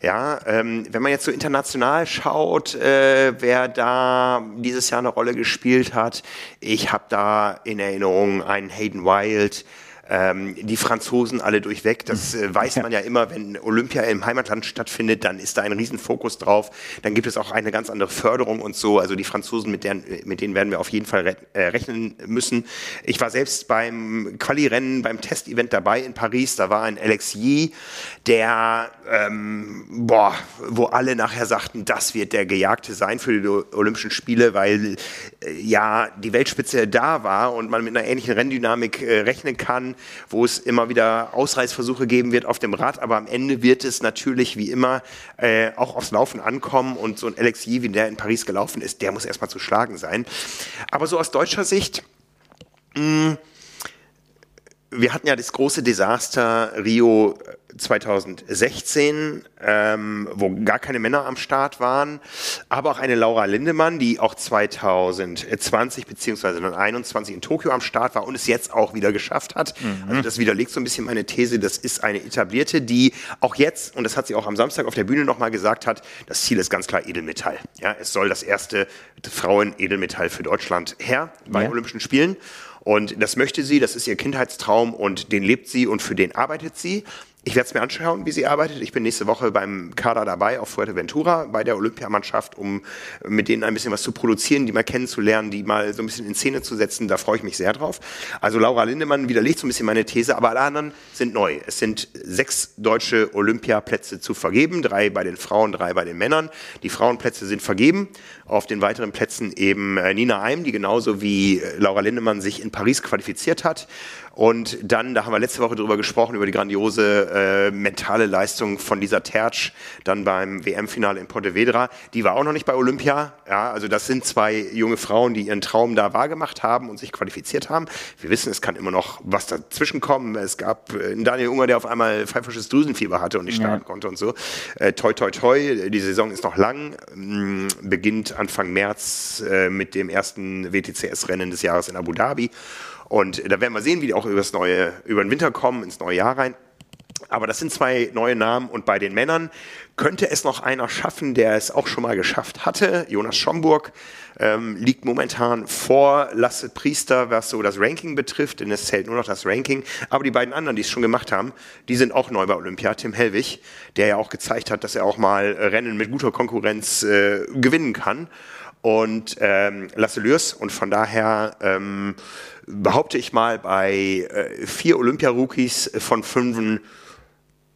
Ja, ähm, wenn man jetzt so international schaut, äh, wer da dieses Jahr eine Rolle gespielt hat, ich habe da in Erinnerung einen Hayden Wild, ähm, die Franzosen alle durchweg. Das äh, weiß man ja immer, wenn Olympia im Heimatland stattfindet, dann ist da ein Riesenfokus drauf. Dann gibt es auch eine ganz andere Förderung und so. Also die Franzosen, mit, deren, mit denen werden wir auf jeden Fall re äh, rechnen müssen. Ich war selbst beim Quali-Rennen, beim Testevent dabei in Paris. Da war ein Alex Yee, der, ähm, boah, wo alle nachher sagten, das wird der Gejagte sein für die Olympischen Spiele, weil äh, ja die Weltspitze da war und man mit einer ähnlichen Renndynamik äh, rechnen kann wo es immer wieder Ausreißversuche geben wird auf dem Rad, aber am Ende wird es natürlich wie immer äh, auch aufs Laufen ankommen und so ein Alex Yee, wie der in Paris gelaufen ist, der muss erstmal zu schlagen sein. Aber so aus deutscher Sicht, mh, mm, wir hatten ja das große Desaster Rio 2016, ähm, wo gar keine Männer am Start waren, aber auch eine Laura Lindemann, die auch 2020 beziehungsweise dann 21 in Tokio am Start war und es jetzt auch wieder geschafft hat. Mhm. Also das widerlegt so ein bisschen meine These, das ist eine etablierte, die auch jetzt, und das hat sie auch am Samstag auf der Bühne nochmal gesagt hat, das Ziel ist ganz klar Edelmetall. Ja, es soll das erste Frauen-Edelmetall für Deutschland her bei ja. Olympischen Spielen. Und das möchte sie, das ist ihr Kindheitstraum und den lebt sie und für den arbeitet sie. Ich werde es mir anschauen, wie sie arbeitet. Ich bin nächste Woche beim Kader dabei auf Fuerteventura bei der Olympiamannschaft, um mit denen ein bisschen was zu produzieren, die mal kennenzulernen, die mal so ein bisschen in Szene zu setzen. Da freue ich mich sehr drauf. Also Laura Lindemann widerlegt so ein bisschen meine These, aber alle anderen sind neu. Es sind sechs deutsche Olympiaplätze zu vergeben, drei bei den Frauen, drei bei den Männern. Die Frauenplätze sind vergeben. Auf den weiteren Plätzen eben äh, Nina Eim, die genauso wie äh, Laura Lindemann sich in Paris qualifiziert hat. Und dann, da haben wir letzte Woche drüber gesprochen, über die grandiose äh, mentale Leistung von Lisa Tertsch, dann beim WM-Finale in Pontevedra. Die war auch noch nicht bei Olympia. Ja, also das sind zwei junge Frauen, die ihren Traum da wahrgemacht haben und sich qualifiziert haben. Wir wissen, es kann immer noch was dazwischen kommen. Es gab äh, einen Daniel Unger, der auf einmal pfeifisches Drüsenfieber hatte und nicht starten ja. konnte und so. Äh, toi, toi, toi. Die Saison ist noch lang. Ähm, beginnt Anfang März äh, mit dem ersten WTCS-Rennen des Jahres in Abu Dhabi. Und da werden wir sehen, wie die auch über, das neue, über den Winter kommen, ins neue Jahr rein. Aber das sind zwei neue Namen und bei den Männern könnte es noch einer schaffen, der es auch schon mal geschafft hatte. Jonas Schomburg ähm, liegt momentan vor Lasse Priester, was so das Ranking betrifft, denn es zählt nur noch das Ranking. Aber die beiden anderen, die es schon gemacht haben, die sind auch neu bei Olympia. Tim Hellwig, der ja auch gezeigt hat, dass er auch mal Rennen mit guter Konkurrenz äh, gewinnen kann. und ähm, Lasse Lürs. Und von daher ähm, behaupte ich mal bei äh, vier Olympia-Rookies von fünf,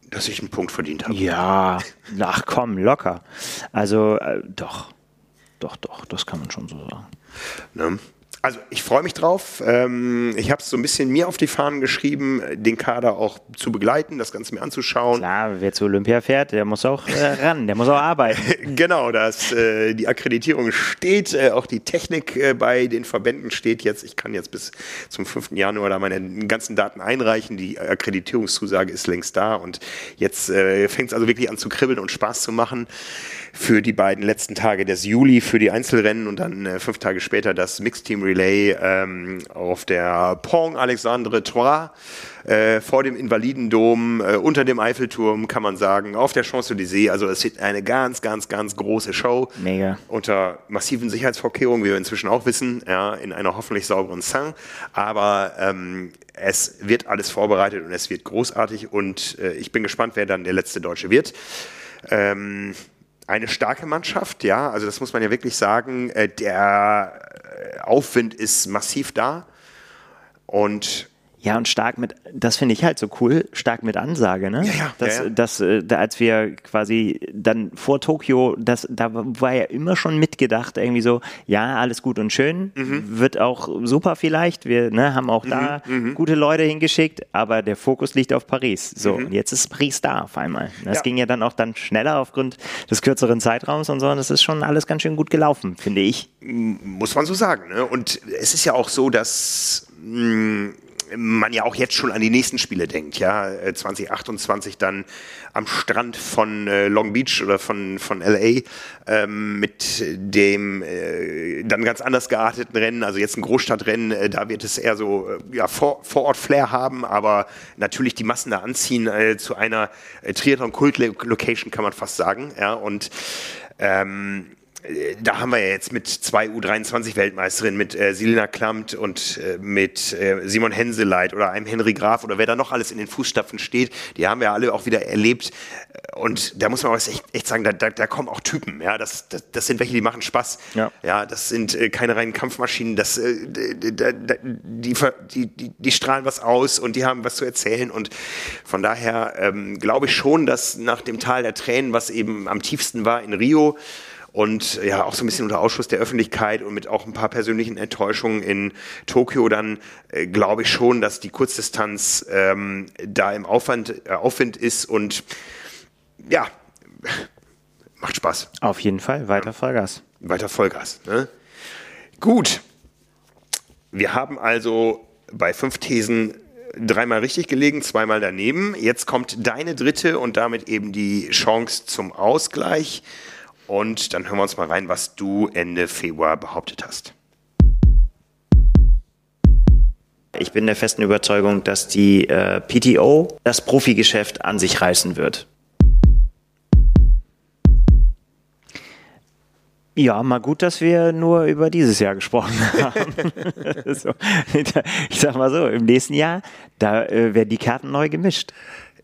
dass ich einen Punkt verdient habe. Ja, ach komm, locker. Also äh, doch, doch, doch, das kann man schon so sagen. Ne? Also ich freue mich drauf. Ähm, ich habe es so ein bisschen mir auf die Fahnen geschrieben, den Kader auch zu begleiten, das Ganze mir anzuschauen. Klar, wer zu Olympia fährt, der muss auch äh, ran, der muss auch arbeiten. genau, dass äh, die Akkreditierung steht, äh, auch die Technik bei den Verbänden steht jetzt. Ich kann jetzt bis zum 5. Januar da meine ganzen Daten einreichen. Die Akkreditierungszusage ist längst da und jetzt fängt es also wirklich an zu kribbeln und Spaß zu machen für die beiden letzten Tage des Juli für die Einzelrennen und dann fünf Tage später das Mixed Team Relay ähm, auf der Pont Alexandre Trois äh, vor dem Invalidendom, äh, unter dem Eiffelturm, kann man sagen, auf der Champs-Élysées. Also es wird eine ganz, ganz, ganz große Show. Mega. Unter massiven Sicherheitsvorkehrungen, wie wir inzwischen auch wissen, ja, in einer hoffentlich sauberen Saint. Aber ähm, es wird alles vorbereitet und es wird großartig und äh, ich bin gespannt, wer dann der letzte Deutsche wird. Ähm, eine starke Mannschaft, ja, also das muss man ja wirklich sagen. Äh, der Aufwind ist massiv da. Und ja, und stark mit, das finde ich halt so cool, stark mit Ansage, ne? Ja, ja. Das, ja, ja. das, äh, da, als wir quasi dann vor Tokio, das, da war ja immer schon mitgedacht, irgendwie so, ja, alles gut und schön, mhm. wird auch super vielleicht, wir ne, haben auch da mhm, mhm. gute Leute hingeschickt, aber der Fokus liegt auf Paris. So, mhm. und jetzt ist Paris da auf einmal. Das ja. ging ja dann auch dann schneller aufgrund des kürzeren Zeitraums und so, und das ist schon alles ganz schön gut gelaufen, finde ich. Muss man so sagen, ne? Und es ist ja auch so, dass mh, man ja auch jetzt schon an die nächsten Spiele denkt, ja, 2028 äh, dann am Strand von äh, Long Beach oder von, von LA ähm, mit dem äh, dann ganz anders gearteten Rennen, also jetzt ein Großstadtrennen, äh, da wird es eher so äh, ja, vor, vor Ort Flair haben, aber natürlich die Massen da anziehen äh, zu einer Triathlon-Kult-Location, kann man fast sagen, ja, und ähm, da haben wir ja jetzt mit zwei U23-Weltmeisterinnen, mit äh, Silina Klamt und äh, mit äh, Simon Henseleit oder einem Henry Graf oder wer da noch alles in den Fußstapfen steht, die haben wir alle auch wieder erlebt. Und da muss man auch echt, echt sagen, da, da, da kommen auch Typen. Ja, das, das, das sind welche, die machen Spaß. Ja, ja das sind äh, keine reinen Kampfmaschinen. Das, äh, die, die, die, die strahlen was aus und die haben was zu erzählen. Und von daher ähm, glaube ich schon, dass nach dem Tal der Tränen, was eben am tiefsten war in Rio, und ja auch so ein bisschen unter Ausschuss der Öffentlichkeit und mit auch ein paar persönlichen Enttäuschungen in Tokio dann äh, glaube ich schon, dass die Kurzdistanz ähm, da im Aufwand, äh, Aufwind ist und ja, macht Spaß. Auf jeden Fall, weiter Vollgas. Weiter Vollgas. Ne? Gut, wir haben also bei fünf Thesen dreimal richtig gelegen, zweimal daneben. Jetzt kommt deine dritte und damit eben die Chance zum Ausgleich. Und dann hören wir uns mal rein, was du Ende Februar behauptet hast. Ich bin der festen Überzeugung, dass die äh, PTO das Profigeschäft an sich reißen wird. Ja, mal gut, dass wir nur über dieses Jahr gesprochen haben. so, ich sag mal so, im nächsten Jahr, da äh, werden die Karten neu gemischt.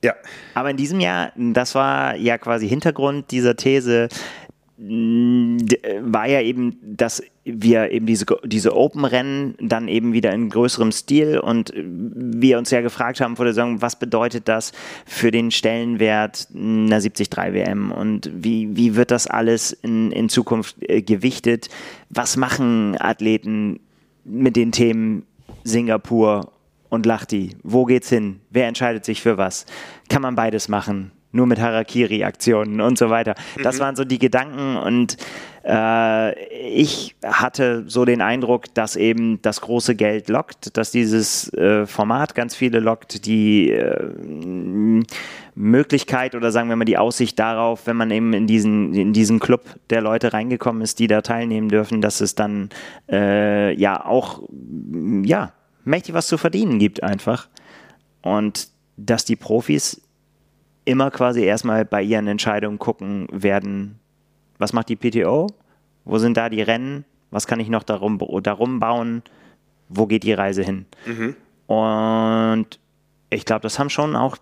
Ja. Aber in diesem Jahr, das war ja quasi Hintergrund dieser These, war ja eben, dass wir eben diese, diese Open-Rennen dann eben wieder in größerem Stil und wir uns ja gefragt haben vor der Saison, was bedeutet das für den Stellenwert einer 73 WM und wie, wie wird das alles in, in Zukunft äh, gewichtet? Was machen Athleten mit den Themen Singapur und Lachti? Wo geht's hin? Wer entscheidet sich für was? Kann man beides machen? Nur mit Harakiri-Aktionen und so weiter. Das mhm. waren so die Gedanken und äh, ich hatte so den Eindruck, dass eben das große Geld lockt, dass dieses äh, Format ganz viele lockt, die äh, Möglichkeit oder sagen wir mal die Aussicht darauf, wenn man eben in diesen, in diesen Club der Leute reingekommen ist, die da teilnehmen dürfen, dass es dann äh, ja auch ja, mächtig was zu verdienen gibt einfach. Und dass die Profis immer quasi erstmal bei ihren Entscheidungen gucken werden, was macht die PTO, wo sind da die Rennen, was kann ich noch darum, darum bauen, wo geht die Reise hin. Mhm. Und ich glaube, das haben schon auch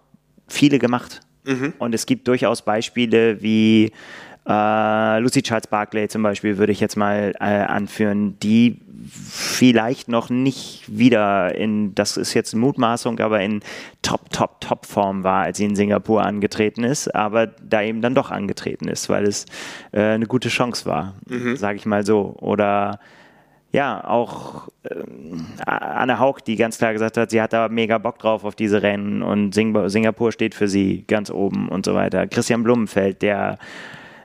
viele gemacht. Mhm. Und es gibt durchaus Beispiele wie Äh, Lucy Charles Barclay zum Beispiel würde ich jetzt mal äh, anführen, die vielleicht noch nicht wieder in, das ist jetzt Mutmaßung, aber in Top, Top, Top Form war, als sie in Singapur angetreten ist, aber da eben dann doch angetreten ist, weil es äh, eine gute Chance war, mhm. sage ich mal so. Oder ja, auch äh, Anne Haug, die ganz klar gesagt hat, sie hat da mega Bock drauf auf diese Rennen und Sing Singapur steht für sie ganz oben und so weiter. Christian Blumenfeld, der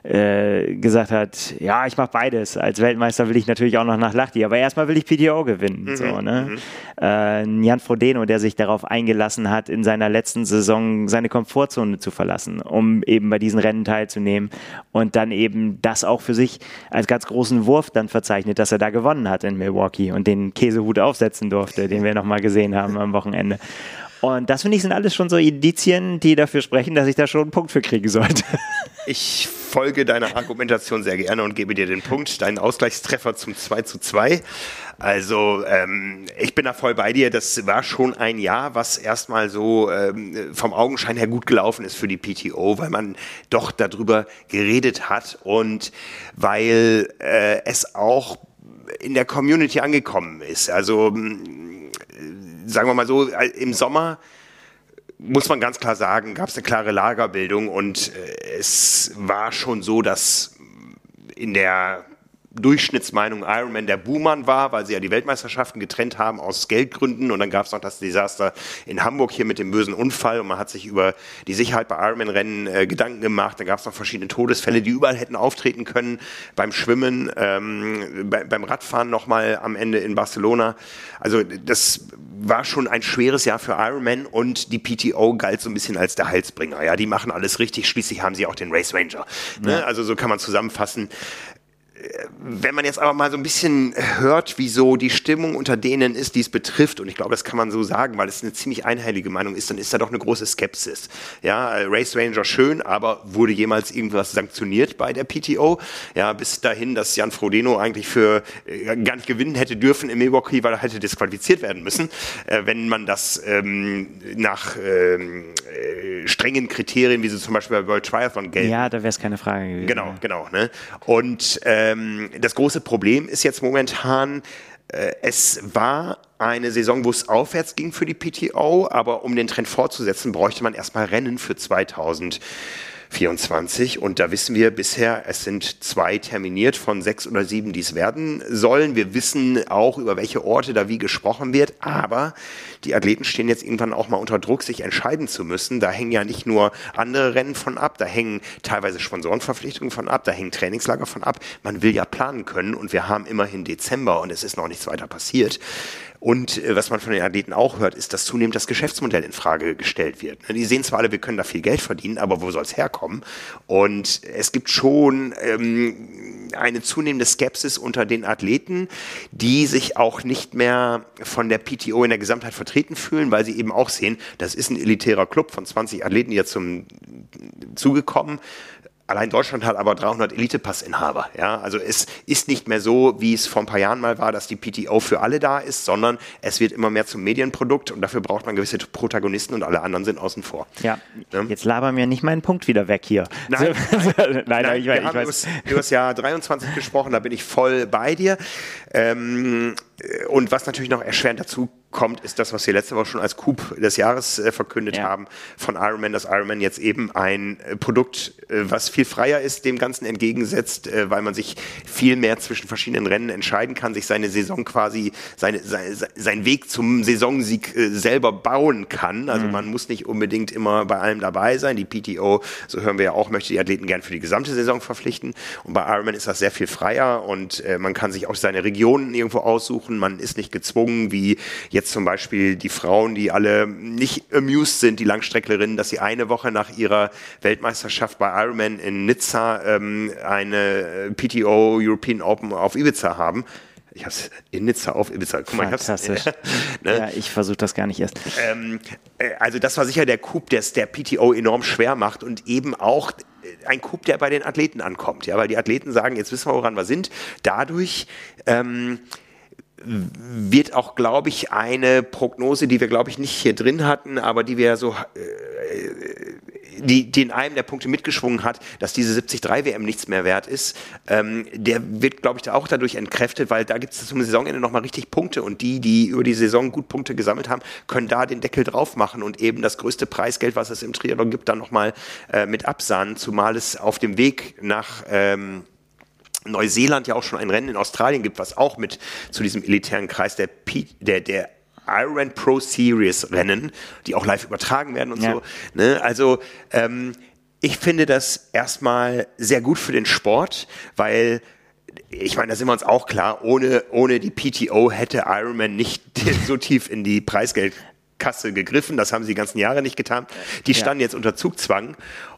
äh, gesagt hat, ja, ich mache beides. Als Weltmeister will ich natürlich auch noch nach Lahti, aber erstmal will ich PTO gewinnen. Mhm, so, ne? Mhm. Äh, Jan Frodeno, der sich darauf eingelassen hat, in seiner letzten Saison seine Komfortzone zu verlassen, um eben bei diesen Rennen teilzunehmen und dann eben das auch für sich als ganz großen Wurf dann verzeichnet, dass er da gewonnen hat in Milwaukee und den Käsehut aufsetzen durfte, den wir nochmal gesehen haben am Wochenende. Und das finde ich sind alles schon so Indizien, die dafür sprechen, dass ich da schon einen Punkt für kriegen sollte. Ich folge deiner Argumentation sehr gerne und gebe dir den Punkt, deinen Ausgleichstreffer zum 2 zu 2. Also ähm, ich bin da voll bei dir. Das war schon ein Jahr, was erstmal so ähm, vom Augenschein her gut gelaufen ist für die PTO, weil man doch darüber geredet hat und weil äh, es auch in der Community angekommen ist. Also sagen wir mal so, äh, im Sommer muss man ganz klar sagen, gab es eine klare Lagerbildung und äh, es war schon so, dass in der Durchschnittsmeinung Ironman der Buhmann war, weil sie ja die Weltmeisterschaften getrennt haben aus Geldgründen. Und dann gab es noch das Desaster in Hamburg hier mit dem bösen Unfall und man hat sich über die Sicherheit bei Ironman-Rennen äh, Gedanken gemacht. Dann gab es noch verschiedene Todesfälle, die überall hätten auftreten können. Beim Schwimmen, ähm, bei, beim Radfahren nochmal am Ende in Barcelona. Also das war schon ein schweres Jahr für Ironman und die PTO galt so ein bisschen als der Heilsbringer. Ja, die machen alles richtig. Schließlich haben sie auch den Race Ranger. Ne? Ja. Also so kann man zusammenfassen wenn man jetzt aber mal so ein bisschen hört, wieso die Stimmung unter denen ist, die es betrifft, und ich glaube, das kann man so sagen, weil es eine ziemlich einhellige Meinung ist, dann ist da doch eine große Skepsis. Ja, Race Ranger schön, aber wurde jemals irgendwas sanktioniert bei der PTO? Ja, bis dahin, dass Jan Frodeno eigentlich für äh, gar nicht gewinnen hätte dürfen im Milwaukee, weil er hätte disqualifiziert werden müssen, äh, wenn man das ähm, nach ähm, äh, strengen Kriterien, wie sie zum Beispiel bei World Triathlon gelten. Ja, da wäre es keine Frage gewesen. Genau, genau. Ne? Und äh, ähm, das große Problem ist jetzt momentan, äh, es war eine Saison, wo es aufwärts ging für die PTO, aber um den Trend fortzusetzen, bräuchte man erstmal Rennen für 2000. 24. Und da wissen wir bisher, es sind zwei terminiert von sechs oder sieben, die es werden sollen. Wir wissen auch, über welche Orte da wie gesprochen wird. Aber die Athleten stehen jetzt irgendwann auch mal unter Druck, sich entscheiden zu müssen. Da hängen ja nicht nur andere Rennen von ab, da hängen teilweise Sponsorenverpflichtungen von ab, da hängen Trainingslager von ab. Man will ja planen können und wir haben immerhin Dezember und es ist noch nichts weiter passiert. Und äh, was man von den Athleten auch hört, ist, dass zunehmend das Geschäftsmodell in Frage gestellt wird. Ne, die sehen zwar alle, wir können da viel Geld verdienen, aber wo soll es herkommen? Und es gibt schon ähm, eine zunehmende Skepsis unter den Athleten, die sich auch nicht mehr von der PTO in der Gesamtheit vertreten fühlen, weil sie eben auch sehen, das ist ein elitärer Club von 20 Athleten, die jetzt zum zugekommen Allein Deutschland hat aber 300 Elite-Passinhaber. Ja? Also es ist nicht mehr so, wie es vor ein paar Jahren mal war, dass die PTO für alle da ist, sondern es wird immer mehr zum Medienprodukt und dafür braucht man gewisse Protagonisten und alle anderen sind außen vor. Ja, ja? jetzt labern wir nicht meinen Punkt wieder weg hier. Nein, nein, nein, nein ich, wir ich haben weiß. über das Jahr 23 gesprochen, da bin ich voll bei dir. Ähm, und was natürlich noch erschwerend dazu kommt, ist das, was wir letzte Woche schon als Coup des Jahres äh, verkündet ja. haben von Ironman, dass Ironman jetzt eben ein äh, Produkt, äh, was viel freier ist, dem Ganzen entgegensetzt, äh, weil man sich viel mehr zwischen verschiedenen Rennen entscheiden kann, sich seine Saison quasi, seine, sein, sein Weg zum Saisonsieg äh, selber bauen kann. Also mhm. man muss nicht unbedingt immer bei allem dabei sein. Die PTO, so hören wir ja auch, möchte die Athleten gern für die gesamte Saison verpflichten. Und bei Ironman ist das sehr viel freier und äh, man kann sich auch seine Regionen irgendwo aussuchen. Man ist nicht gezwungen, wie jetzt jetzt zum Beispiel die Frauen, die alle nicht amused sind, die Langstrecklerinnen, dass sie eine Woche nach ihrer Weltmeisterschaft bei Ironman in Nizza ähm, eine PTO European Open auf Ibiza haben. Ich hab's in Nizza auf Ibiza. Guck mal, Fantastisch. Ich hab's, ne? Ja, ich versuche das gar nicht erst. Ähm, äh, also das war sicher der Coup, der es der PTO enorm schwer macht und eben auch ein Coup, der bei den Athleten ankommt. Ja, weil die Athleten sagen, jetzt wissen wir, woran wir sind. Dadurch ähm, wird auch, glaube ich, eine Prognose, die wir, glaube ich, nicht hier drin hatten, aber die wir so äh, die, die in einem der Punkte mitgeschwungen hat, dass diese 73 WM nichts mehr wert ist, ähm, der wird, glaube ich, auch dadurch entkräftet, weil da gibt es zum Saisonende nochmal richtig Punkte und die, die über die Saison gut Punkte gesammelt haben, können da den Deckel drauf machen und eben das größte Preisgeld, was es im Triathlon gibt, dann nochmal äh, mit absahnen, zumal es auf dem Weg nach ähm, Neuseeland ja auch schon ein Rennen in Australien gibt, was auch mit zu diesem elitären Kreis der, P der, der Iron Pro Series Rennen, die auch live übertragen werden und ja. so. Ne? Also ähm, ich finde das erstmal sehr gut für den Sport, weil ich meine, da sind wir uns auch klar, ohne, ohne die PTO hätte Ironman nicht so tief in die Preisgeldkasse gegriffen. Das haben sie die ganzen Jahre nicht getan. Die standen ja. jetzt unter Zugzwang.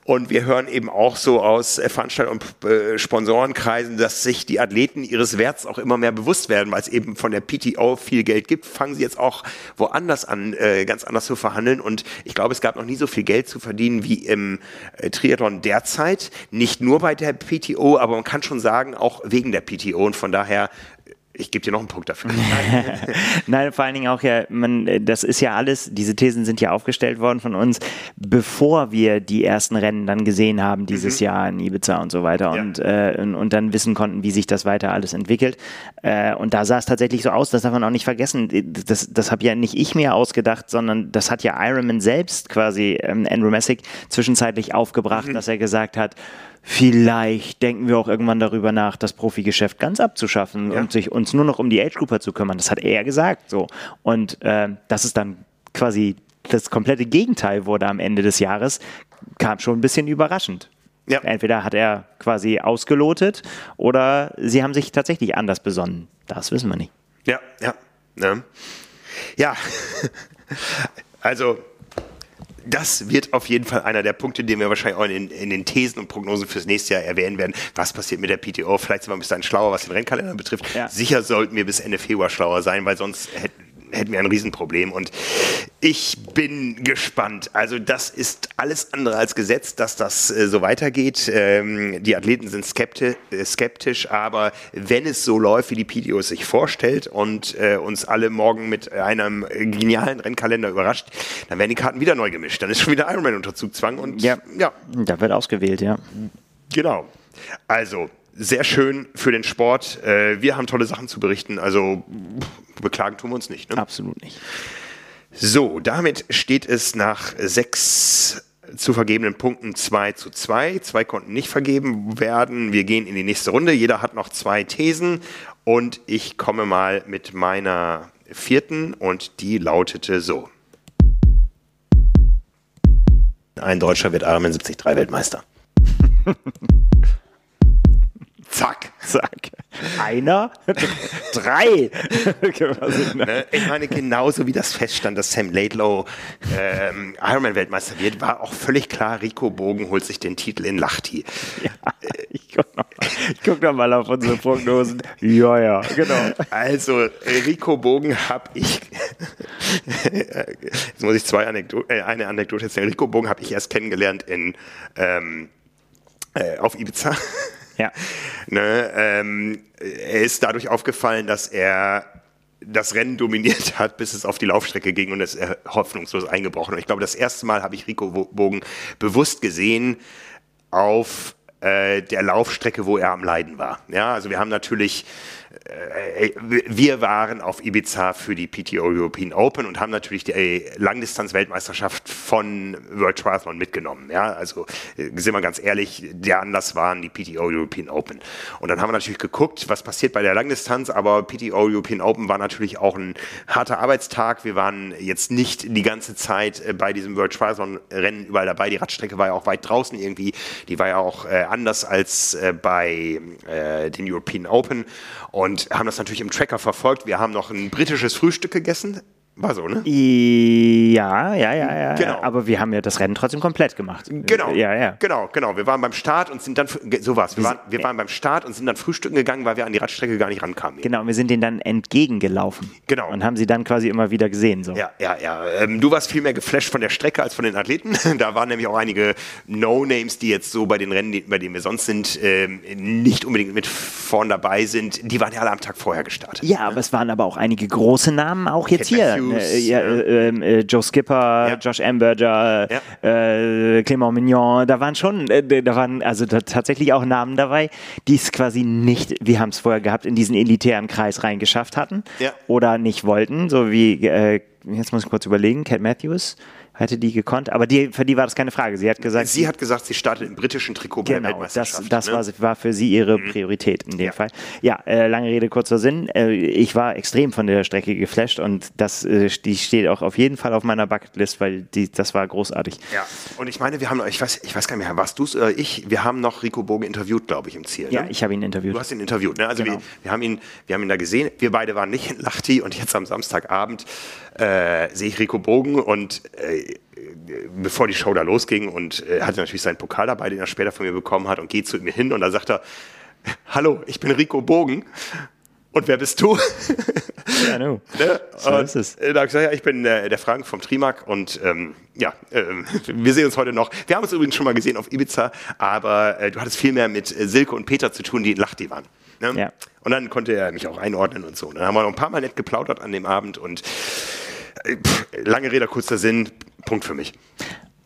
Und wir hören eben auch so aus Veranstalter- und äh, Sponsorenkreisen, dass sich die Athleten ihres Werts auch immer mehr bewusst werden, weil es eben von der PTO viel Geld gibt. Fangen sie jetzt auch woanders an, äh, ganz anders zu verhandeln. Und ich glaube, es gab noch nie so viel Geld zu verdienen wie im äh, Triathlon derzeit. Nicht nur bei der PTO, aber man kann schon sagen, auch wegen der PTO. Und von daher ich gebe dir noch einen Punkt dafür. Nein, vor allen Dingen auch ja, man, das ist ja alles, diese Thesen sind ja aufgestellt worden von uns, bevor wir die ersten Rennen dann gesehen haben dieses mhm. Jahr in Ibiza und so weiter ja. und, äh, und, und, dann wissen konnten, wie sich das weiter alles entwickelt. Äh, und da sah es tatsächlich so aus, das darf man auch nicht vergessen. Das, das habe ja nicht ich mir ausgedacht, sondern das hat ja Ironman selbst quasi, ähm, Andrew Messick, zwischenzeitlich aufgebracht, mhm. dass er gesagt hat, vielleicht denken wir auch irgendwann darüber nach, das Profigeschäft ganz abzuschaffen ja. und sich uns nur noch um die Age-Grouper zu kümmern. Das hat er gesagt so. Und äh, das ist dann quasi das komplette Gegenteil wurde am Ende des Jahres, kam schon ein bisschen überraschend. Ja. Entweder hat er quasi ausgelotet oder sie haben sich tatsächlich anders besonnen. Das wissen wir nicht. Ja, ja. Ja. ja. also das wird auf jeden Fall einer der Punkte, den wir wahrscheinlich auch in, in, den Thesen und Prognosen fürs nächste Jahr erwähnen werden. Was passiert mit der PTO? Vielleicht sind wir ein bisschen schlauer, was den Rennkalender betrifft. Ja. Sicher sollten wir bis Ende Februar schlauer sein, weil sonst hätten hätten wir ein Riesenproblem. Und ich bin gespannt. Also das ist alles andere als Gesetz, dass das äh, so weitergeht. Ähm, die Athleten sind skeptisch, äh, skeptisch, aber wenn es so läuft, wie die PDO es sich vorstellt und äh, uns alle morgen mit einem genialen Rennkalender überrascht, dann werden die Karten wieder neu gemischt. Dann ist schon wieder Ironman unter Zugzwang und ja, ja. da wird ausgewählt, ja. Genau. Also, sehr schön für den Sport. Äh, wir haben tolle Sachen zu berichten, also beklagen tun wir uns nicht. Ne? Absolut nicht. So, damit steht es nach sechs zu vergebenen Punkten 2 zu 2. Zwei konnten nicht vergeben werden. Wir gehen in die nächste Runde. Jeder hat noch zwei Thesen und ich komme mal mit meiner vierten und die lautete so. Ein Deutscher wird Ironman 73 Weltmeister. Zack. Zack. Einer, drei. ne? Ich meine, genauso wie das feststand, dass Sam Laidlow ähm, Ironman-Weltmeister wird, war auch völlig klar, Rico Bogen holt sich den Titel in Lachti. Ja, ich guck noch, guck noch mal auf unsere Prognosen. Ja, ja, genau. Also, Rico Bogen habe ich, jetzt muss ich zwei Anekdoten, äh, eine Anekdote erzählen. Rico Bogen habe ich erst kennengelernt in, ähm, äh, auf Ibiza. Ja. Ne, ähm, er ist dadurch aufgefallen, dass er das Rennen dominiert hat, bis es auf die Laufstrecke ging und ist hoffnungslos eingebrochen. Und ich glaube, das erste Mal habe ich Rico Bogen bewusst gesehen auf äh, der Laufstrecke, wo er am Leiden war. Ja, also wir haben natürlich äh, wir waren auf Ibiza für die PTO European Open und haben natürlich die äh, Langdistanz-Weltmeisterschaft von World Triathlon mitgenommen. Ja, also äh, sind wir ganz ehrlich, der Anlass waren die PTO European Open. Und dann haben wir natürlich geguckt, was passiert bei der Langdistanz, aber PTO European Open war natürlich auch ein harter Arbeitstag. Wir waren jetzt nicht die ganze Zeit bei diesem World Triathlon-Rennen überall dabei. Die Radstrecke war ja auch weit draußen irgendwie. Die war ja auch anders als bei den European Open. Und haben das natürlich im Tracker verfolgt. Wir haben noch ein britisches Frühstück gegessen. War so, ne? Ja, ja, ja, ja. Genau. Aber wir haben ja das Rennen trotzdem komplett gemacht. Genau. Ja, ja. Genau, genau. Wir waren beim Start und sind dann, so war's. Wir waren, wir waren beim Start und sind dann frühstücken gegangen, weil wir an die Radstrecke gar nicht rankamen. Genau, wir sind denen dann entgegengelaufen. Genau. Und haben sie dann quasi immer wieder gesehen. So. Ja, ja, ja. Ähm, du warst viel mehr geflasht von der Strecke als von den Athleten. da waren nämlich auch einige No-Names, die jetzt so bei den Rennen, bei denen wir sonst sind, ähm, nicht unbedingt mit vorn dabei sind. Die waren ja alle am Tag vorher gestartet. Ja, ne? aber es waren aber auch einige große Namen auch jetzt Cat hier. Äh, ja, äh, äh, Joe Skipper. Josh Amberger, äh, Clément Mignon, da waren schon, äh, da waren also da tatsächlich auch Namen dabei, die es quasi nicht, wir haben es vorher gehabt, in diesen elitären Kreis reingeschafft hatten oder nicht wollten, so wie, äh, jetzt muss ich kurz überlegen, Cat Matthews, hätte die gekonnt. Aber die, für die war das keine Frage. Sie hat gesagt, sie hat gesagt, sie startet im britischen Trikot genau, bei der Weltmeisterschaft. Das, das ne? war, war, für sie ihre mhm. Priorität in dem ja. Fall. Ja, äh, lange Rede, kurzer Sinn. Äh, ich war extrem von der Strecke geflasht und das äh, die steht auch auf jeden Fall auf meiner Bucketlist, weil die, das war großartig. Ja, und ich meine, wir haben, ich weiß, ich weiß gar nicht mehr, warst du es, äh, ich, wir haben noch Rico Bogen interviewt, glaube ich, im Ziel. Ja, ne? ich habe ihn interviewt. Du hast ihn interviewt, ne? Also genau. wir, wir, haben ihn, wir haben ihn da gesehen. Wir beide waren nicht in Lachti und jetzt am Samstagabend äh, sehe ich Rico Bogen und äh, bevor die Show da losging und er äh, hatte natürlich seinen Pokal dabei, den er später von mir bekommen hat und geht zu mir hin und da sagt er, hallo, ich bin Rico Bogen. Und wer bist du? Ja, no. ne? So ist es. Da habe ich gesagt, ja, ich bin äh, der Frank vom Trimark und ähm, ja, äh, wir sehen uns heute noch. Wir haben uns übrigens schon mal gesehen auf Ibiza, aber äh, du hattest viel mehr mit äh, Silke und Peter zu tun, die in Lachti waren. Ne? Ja. Und dann konnte er mich auch einordnen und so. Und dann haben wir noch ein paar Mal nett geplaudert an dem Abend und äh, lange Rede, kurzer Sinn, Punkt für mich.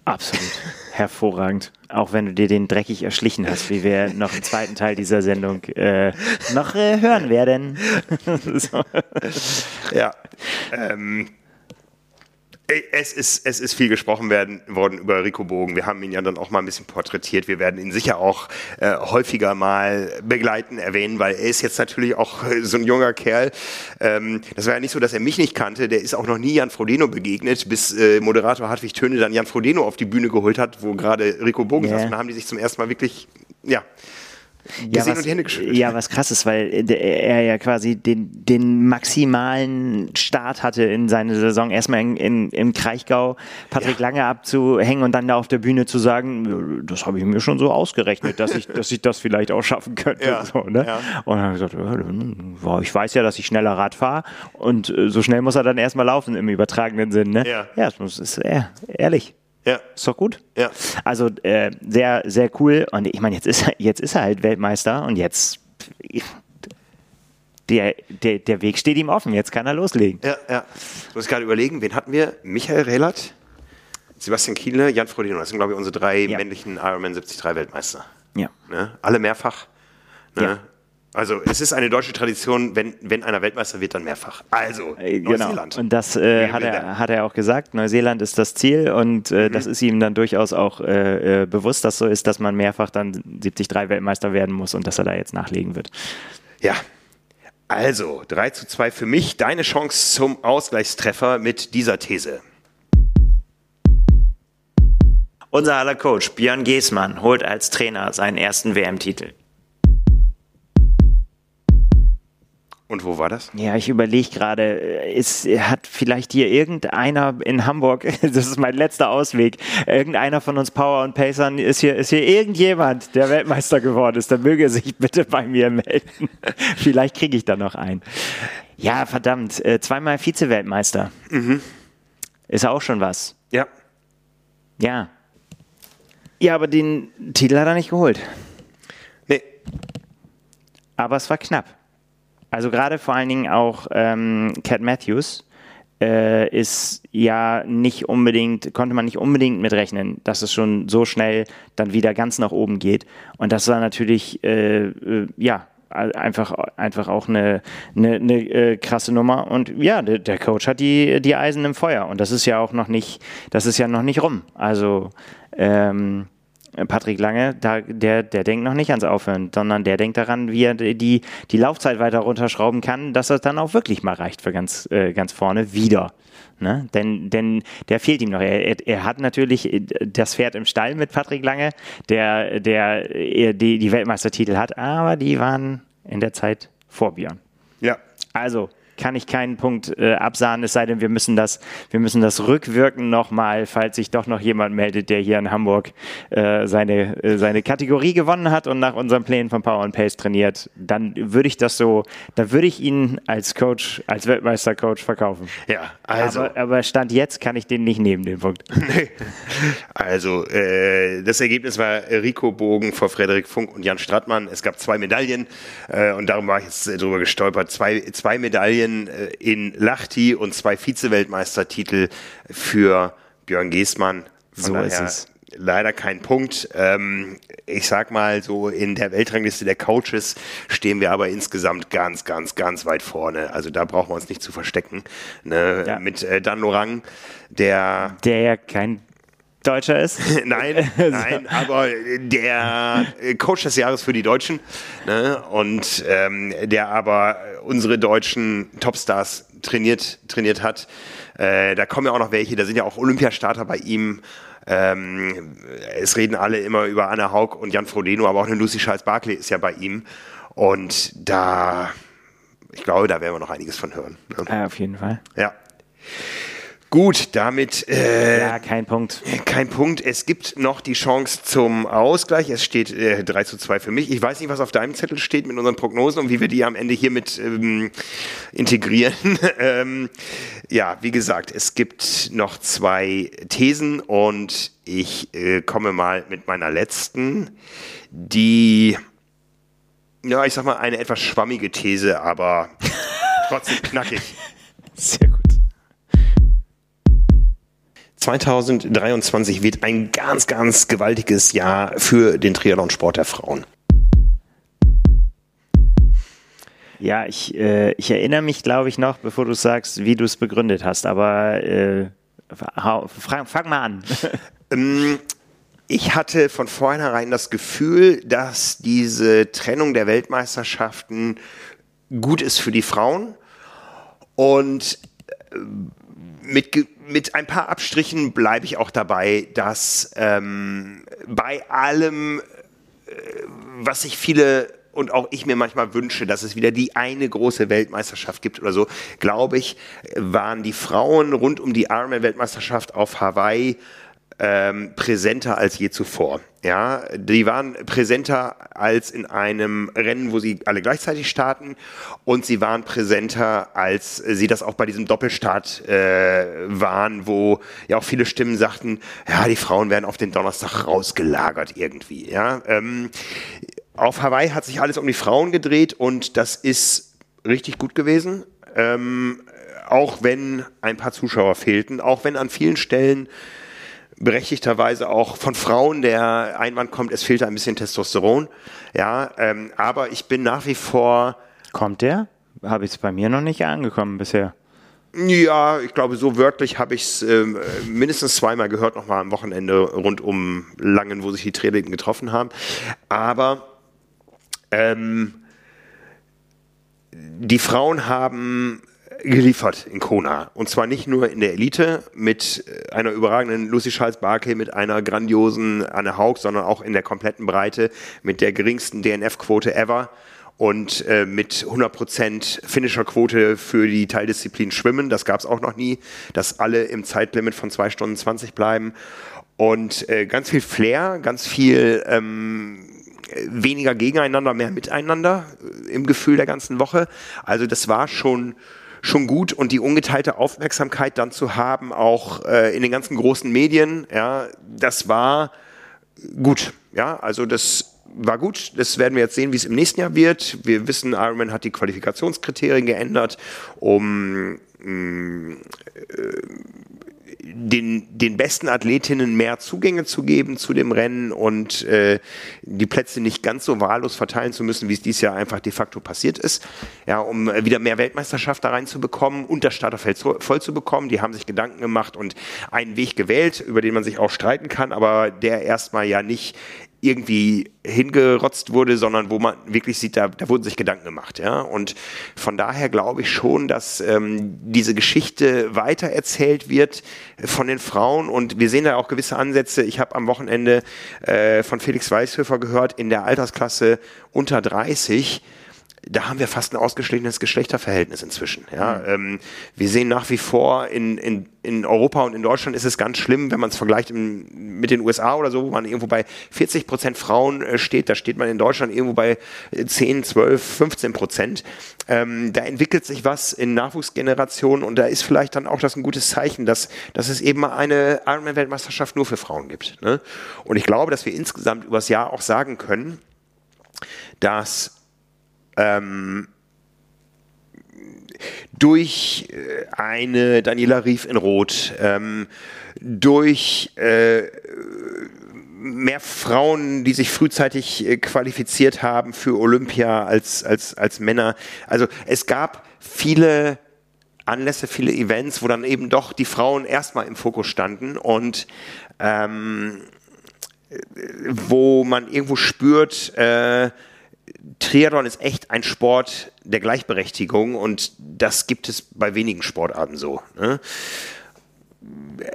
Absolut. Hervorragend. Auch wenn du dir den dreckig erschlichen hast, wie wir noch im zweiten Teil dieser Sendung äh, noch äh, hören werden. so. Ja. Ähm, es ist, es ist viel gesprochen werden, worden über Rico Bogen. Wir haben ihn ja dann auch mal ein bisschen porträtiert. Wir werden ihn sicher auch äh, häufiger mal begleiten, erwähnen, weil er ist jetzt natürlich auch äh, so ein junger Kerl. Ähm, das war ja nicht so, dass er mich nicht kannte. Der ist auch noch nie Jan Frodeno begegnet, bis äh, Moderator Hartwig Töne dann Jan Frodeno auf die Bühne geholt hat, wo gerade Rico Bogen yeah. saß. Und dann haben die sich zum ersten Mal wirklich, ja, ja, was, ja, was krass ist, weil er ja quasi den, den maximalen Start hatte in seine Saison. Erstmal in, in, im Kraichgau Patrick ja. Lange abzuhängen und dann da auf der Bühne zu sagen, das habe ich mir schon so ausgerechnet, dass ich, dass ich das vielleicht auch schaffen könnte. Ja. So, ne? ja. Und dann habe ich gesagt, ich weiß ja, dass ich schneller Rad fahre und äh, so schnell muss er dann erstmal laufen im übertragenen Sinn. Ne? Ja, ja das ist ehrlich. Ja. Ist doch gut. Ja. Also äh, sehr, sehr cool. Und ich meine, jetzt ist, er, jetzt ist er halt Weltmeister und jetzt. Der, der, der Weg steht ihm offen, jetzt kann er loslegen. Ja, ja. Ich muss gerade überlegen, wen hatten wir? Michael Rehlert, Sebastian Kiele, Jan Frodeno. Das sind, glaube ich, unsere drei ja. männlichen Ironman 73 Weltmeister. Ja. Ne? Alle mehrfach. Ne? Ja. Also es ist eine deutsche Tradition, wenn, wenn einer Weltmeister wird, dann mehrfach. Also äh, genau. Neuseeland. Und das äh, hat, er, hat er auch gesagt. Neuseeland ist das Ziel und äh, mhm. das ist ihm dann durchaus auch äh, äh bewusst, dass so ist, dass man mehrfach dann 73 Weltmeister werden muss und dass er da jetzt nachlegen wird. Ja. Also 3 zu 2 für mich. Deine Chance zum Ausgleichstreffer mit dieser These. Unser aller Coach Björn Geßmann holt als Trainer seinen ersten WM-Titel. Und wo war das? Ja, ich überlege gerade, ist, hat vielleicht hier irgendeiner in Hamburg, das ist mein letzter Ausweg, irgendeiner von uns Power und Pacern, ist hier, ist hier irgendjemand, der Weltmeister geworden ist, dann möge er sich bitte bei mir melden. vielleicht kriege ich da noch einen. Ja, verdammt, äh, zweimal Vize-Weltmeister. Mhm. Ist auch schon was. Ja. Ja. Ja, aber den Titel hat er nicht geholt. Nee. Aber es war knapp. Also gerade vor allen Dingen auch ähm, Cat Matthews äh, ist ja nicht unbedingt, konnte man nicht unbedingt mitrechnen, dass es schon so schnell dann wieder ganz nach oben geht. Und das war natürlich, äh, äh, ja, einfach, einfach auch eine, eine, eine äh, krasse Nummer. Und ja, der, der, Coach hat die, die Eisen im Feuer. Und das ist ja auch noch nicht, das ist ja noch nicht rum. Also, ähm, Patrick Lange, da, der, der denkt noch nicht ans Aufhören, sondern der denkt daran, wie er die, die Laufzeit weiter runterschrauben kann, dass das dann auch wirklich mal reicht für ganz, äh, ganz vorne wieder. Ne? Denn, denn der fehlt ihm noch. Er, er, hat natürlich das Pferd im Stall mit Patrick Lange, der, der die, die Weltmeistertitel hat, aber die waren in der Zeit vor Björn. Ja. Also, kann ich keinen Punkt äh, absahen, es sei denn, wir müssen das, wir müssen das rückwirken nochmal, falls sich doch noch jemand meldet, der hier in Hamburg äh, seine, äh, seine Kategorie gewonnen hat und nach unseren Plänen von Power and Pace trainiert, dann würde ich das so, dann würde ich ihn als Coach, als Weltmeistercoach verkaufen. Ja, also. Aber, aber, Stand jetzt kann ich den nicht nehmen, den Punkt. also, äh, das Ergebnis war Rico Bogen vor Frederik Funk und Jan Strattmann. Es gab zwei Medaillen äh, und darum war ich jetzt drüber gestolpert. Zwei, zwei Medaillen Medaillen äh, in Lachti und zwei Vize-Weltmeistertitel für Björn Geßmann. Von so ist es leider kein Punkt. Ähm, ich sag mal, so in der Weltrangliste der Coaches stehen wir aber insgesamt ganz, ganz, ganz weit vorne. Also da brauchen wir uns nicht zu verstecken. Ne? Ja. Mit äh, Dan Lorang, der. Der ja kein Deutscher ist? nein, nein, aber der Coach des Jahres für die Deutschen ne? und ähm, der aber unsere deutschen Topstars trainiert, trainiert hat. Äh, da kommen ja auch noch welche, da sind ja auch Olympiastarter bei ihm ähm, es reden alle immer über Anna Haug und Jan Frodeno, aber auch eine Lucy Charles-Barkley ist ja bei ihm. Und da, ich glaube, da werden wir noch einiges von hören. Ne? Ja, auf jeden Fall. Ja. Gut, damit. Äh, ja, kein Punkt. Kein Punkt. Es gibt noch die Chance zum Ausgleich. Es steht äh, 3 zu 2 für mich. Ich weiß nicht, was auf deinem Zettel steht mit unseren Prognosen und wie wir die am Ende hiermit ähm, integrieren. ähm, ja, wie gesagt, es gibt noch zwei Thesen und ich äh, komme mal mit meiner letzten, die, ja, ich sag mal, eine etwas schwammige These, aber trotzdem knackig. Sehr 2023 wird ein ganz, ganz gewaltiges Jahr für den Triathlon-Sport der Frauen. Ja, ich, äh, ich erinnere mich, glaube ich, noch, bevor du sagst, wie du es begründet hast, aber äh, fang, fang mal an. Ähm, ich hatte von vornherein das Gefühl, dass diese Trennung der Weltmeisterschaften gut ist für die Frauen und äh, mit mit ein paar Abstrichen bleibe ich auch dabei, dass ähm, bei allem, äh, was sich viele und auch ich mir manchmal wünsche, dass es wieder die eine große Weltmeisterschaft gibt oder so, glaube ich, waren die Frauen rund um die Ironman-Weltmeisterschaft auf Hawaii ähm, präsenter als je zuvor. Ja, die waren präsenter als in einem Rennen, wo sie alle gleichzeitig starten und sie waren präsenter, als sie das auch bei diesem Doppelstart äh, waren, wo ja auch viele Stimmen sagten, ja, die Frauen werden auf den Donnerstag rausgelagert irgendwie. Ja, ähm, auf Hawaii hat sich alles um die Frauen gedreht und das ist richtig gut gewesen. Ähm, auch wenn ein paar Zuschauer fehlten, auch wenn an vielen Stellen berechtigterweise auch von Frauen der Einwand kommt, es fehlt ein bisschen Testosteron. Ja, ähm, aber ich bin nach wie vor. Kommt der? Habe ich es bei mir noch nicht angekommen bisher. Ja, ich glaube, so wörtlich habe ich es äh, mindestens zweimal gehört, nochmal am Wochenende rund um Langen, wo sich die Trainerinnen getroffen haben. Aber ähm, die Frauen haben geliefert in Kona. Und zwar nicht nur in der Elite mit äh, einer überragenden Lucy Charles Barkley, mit einer grandiosen Anne Haug, sondern auch in der kompletten Breite mit der geringsten DNF-Quote ever und äh, mit 100% Finisher-Quote für die Teildisziplin Schwimmen. Das gab es auch noch nie, dass alle im Zeitlimit von 2 Stunden 20 bleiben. Und äh, ganz viel Flair, ganz viel ähm, weniger gegeneinander, mehr miteinander äh, im Gefühl der ganzen Woche. Also das war schon schon gut und die ungeteilte Aufmerksamkeit dann zu haben, auch äh, in den ganzen großen Medien, ja, das war gut. Ja, also das war gut. Das werden wir jetzt sehen, wie es im nächsten Jahr wird. Wir wissen, Ironman hat die Qualifikationskriterien geändert, um mm, äh, den, den besten Athletinnen mehr Zugänge zu geben zu dem Rennen und äh, die Plätze nicht ganz so wahllos verteilen zu müssen, wie es dieses Jahr einfach de facto passiert ist. Ja, um wieder mehr Weltmeisterschaft da reinzubekommen und das Starterfeld voll zu bekommen. Die haben sich Gedanken gemacht und einen Weg gewählt, über den man sich auch streiten kann, aber der erstmal ja nicht irgendwie hingerotzt wurde, sondern wo man wirklich sieht, da, da wurden sich Gedanken gemacht. Ja? Und von daher glaube ich schon, dass ähm, diese Geschichte weitererzählt wird von den Frauen und wir sehen da auch gewisse Ansätze. Ich habe am Wochenende äh, von Felix Weißhöfer gehört, in der Altersklasse unter 30 da haben wir fast ein ausgeschließenes Geschlechterverhältnis inzwischen. Ja, mhm. ähm, wir sehen nach wie vor in, in, in Europa und in Deutschland ist es ganz schlimm, wenn man es vergleicht im, mit den USA oder so, wo man irgendwo bei 40 Prozent Frauen äh, steht, da steht man in Deutschland irgendwo bei 10, 12, 15 Prozent. Ähm, da entwickelt sich was in Nachwuchsgenerationen und da ist vielleicht dann auch das ein gutes Zeichen, dass, dass es eben eine Ironman-Weltmeisterschaft nur für Frauen gibt. Ne? Und ich glaube, dass wir insgesamt übers Jahr auch sagen können, dass ähm, durch äh, eine Daniela Rief in Rot, ähm, durch äh, mehr Frauen, die sich frühzeitig äh, qualifiziert haben für Olympia als, als, als Männer. Also es gab viele Anlässe, viele Events, wo dann eben doch die Frauen erstmal im Fokus standen und ähm, wo man irgendwo spürt, äh, Triathlon ist echt ein Sport der Gleichberechtigung und das gibt es bei wenigen Sportarten so. Ne?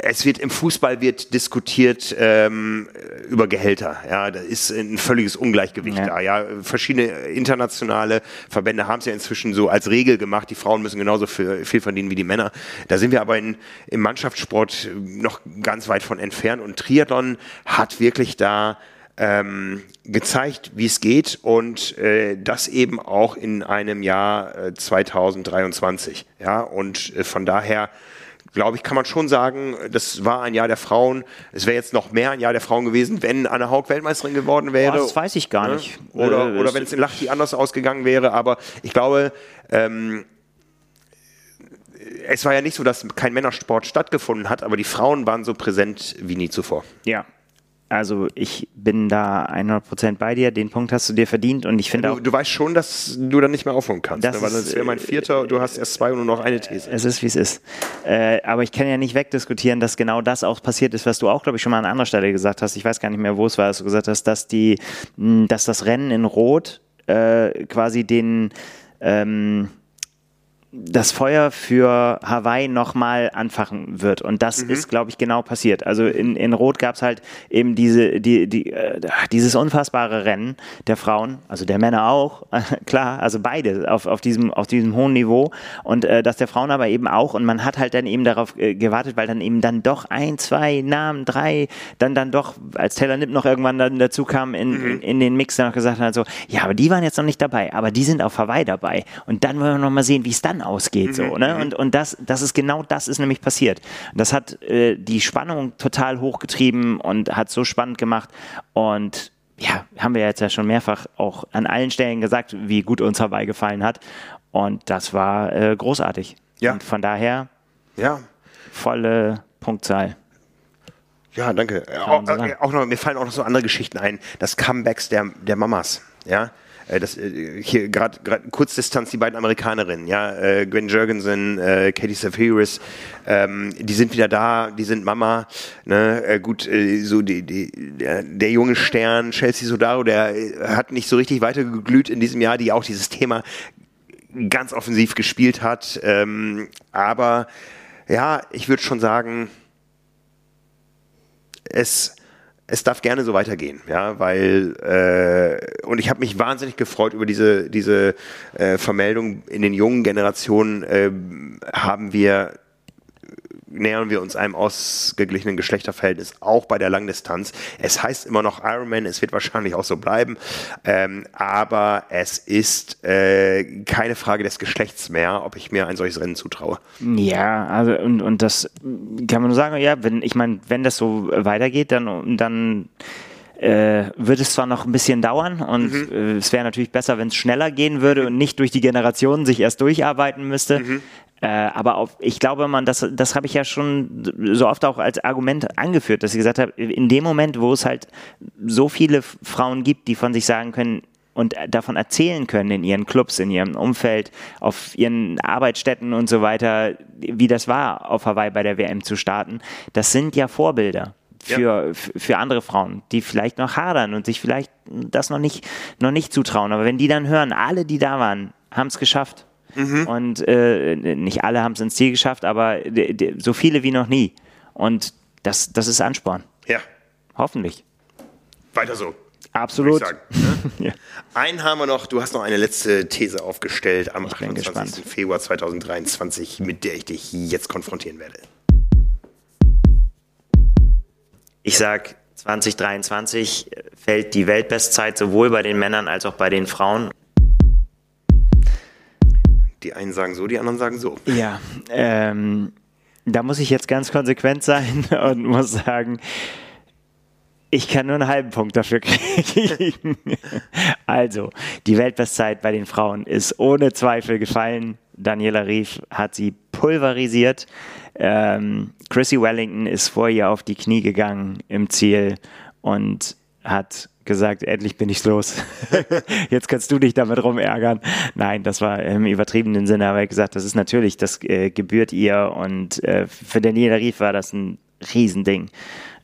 es wird im Fußball wird diskutiert ähm, über Gehälter. Ja, da ist ein völliges Ungleichgewicht ja. da. Ja, verschiedene internationale Verbände haben es ja inzwischen so als Regel gemacht. Die Frauen müssen genauso viel, viel verdienen wie die Männer. Da sind wir aber in, im Mannschaftssport noch ganz weit von entfernt. Und Triathlon hat wirklich da ähm, gezeigt, wie es geht und äh, das eben auch in einem Jahr äh, 2023. Ja, und äh, von daher glaube ich, kann man schon sagen, das war ein Jahr der Frauen. Es wäre jetzt noch mehr ein Jahr der Frauen gewesen, wenn Anne Haug Weltmeisterin geworden wäre. Boah, das weiß ich gar ne? nicht. Oder, äh, oder wenn es in Lachti anders ausgegangen wäre. Aber ich glaube, ähm, es war ja nicht so, dass kein Männersport stattgefunden hat, aber die Frauen waren so präsent wie nie zuvor. Ja, also ich bin da 100% bei dir, den Punkt hast du dir verdient und ich finde auch... Du weißt schon, dass du dann nicht mehr aufhören kannst, das ne? weil das wäre mein vierter, du hast erst zwei und nur noch eine These. Es ist, wie es ist. Äh, aber ich kann ja nicht wegdiskutieren, dass genau das auch passiert ist, was du auch, glaube ich, schon mal an anderer Stelle gesagt hast. Ich weiß gar nicht mehr, wo es war, dass du gesagt hast, dass, die, dass das Rennen in Rot äh, quasi den... Ähm, das Feuer für Hawaii nochmal anfachen wird. Und das mhm. ist, glaube ich, genau passiert. Also in, in Rot gab es halt eben diese, die, die, äh, dieses unfassbare Rennen der Frauen, also der Männer auch, klar, also beide auf, auf, diesem, auf diesem hohen Niveau. Und äh, das der Frauen aber eben auch. Und man hat halt dann eben darauf äh, gewartet, weil dann eben dann doch ein, zwei Namen, drei, dann dann doch, als Taylor Nipp noch irgendwann dann dazu kam in, mhm. in, in, den Mix, dann noch gesagt hat, so, ja, aber die waren jetzt noch nicht dabei, aber die sind auf Hawaii dabei. Und dann wollen wir noch mal sehen, wie es dann ausgeht. Mhm. So, ne? Mhm. Und, und das, das ist genau das ist nämlich passiert. Das hat äh, die Spannung total hochgetrieben und hat so spannend gemacht. Und ja, haben wir jetzt ja schon mehrfach auch an allen Stellen gesagt, wie gut uns Hawaii gefallen hat. Und das war äh, großartig. Ja. Und von daher ja. volle Punktzahl. Ja, danke. Auch, äh, auch, noch, mir fallen auch noch so andere Geschichten ein. Das Comebacks der, der Mamas. Ja, das, äh, hier gerade Kurzdistanz die beiden Amerikanerinnen, ja, äh, Gwen Jurgensen, äh, Katie Safiris, ähm, die sind wieder da, die sind Mama, ne, äh, gut, äh, so die, die, der, der junge Stern, Chelsea Sodaro, der äh, hat nicht so richtig weitergeglüht in diesem Jahr, die auch dieses Thema ganz offensiv gespielt hat, ähm, aber ja, ich würde schon sagen, es es darf gerne so weitergehen, ja, weil äh, und ich habe mich wahnsinnig gefreut über diese diese äh, Vermeldung. In den jungen Generationen äh, haben wir nähern wir uns einem ausgeglichenen Geschlechterverhältnis, auch bei der Langdistanz. Es heißt immer noch Ironman, es wird wahrscheinlich auch so bleiben, ähm, aber es ist äh, keine Frage des Geschlechts mehr, ob ich mir ein solches Rennen zutraue. Ja, also und, und das kann man nur sagen, ja, wenn, ich meine, wenn das so weitergeht, dann, dann äh, wird es zwar noch ein bisschen dauern und mhm. äh, es wäre natürlich besser, wenn es schneller gehen würde und nicht durch die Generationen sich erst durcharbeiten müsste. Mhm. Äh, aber auf, ich glaube, man, das, das habe ich ja schon so oft auch als Argument angeführt, dass ich gesagt habe, in dem Moment, wo es halt so viele Frauen gibt, die von sich sagen können, und davon erzählen können in ihren Clubs, in ihrem Umfeld, auf ihren Arbeitsstätten und so weiter, wie das war, auf Hawaii bei der WM zu starten, das sind ja Vorbilder für, ja. für andere Frauen, die vielleicht noch hadern und sich vielleicht das noch nicht, noch nicht zutrauen. Aber wenn die dann hören, alle, die da waren, haben es geschafft. Mhm. Und äh, nicht alle haben es ins Ziel geschafft, aber so viele wie noch nie. Und das, das ist Ansporn. Ja. Hoffentlich. Weiter so. Absolut. Sagen, ne? ja. Einen haben wir noch, du hast noch eine letzte These aufgestellt am 28. Februar 2023, mit der ich dich jetzt konfrontieren werde. Ich sag, 2023 fällt die Weltbestzeit sowohl bei den Männern als auch bei den Frauen. Die einen sagen so, die anderen sagen so. Ja, ähm, da muss ich jetzt ganz konsequent sein und muss sagen, Ich kann nur einen halben Punkt dafür kriegen. also, die Weltbestzeit bei den Frauen ist ohne Zweifel gefallen. Daniela Rief hat sie pulverisiert. Ähm, Chrissy Wellington ist vor ihr auf die Knie gegangen im Ziel und hat gesagt, endlich bin ich los. Jetzt kannst du dich damit rumärgern. Nein, das war im übertriebenen Sinne, aber er hat gesagt, das ist natürlich, das äh, gebührt ihr und äh, für Daniela Rief war das ein Riesending.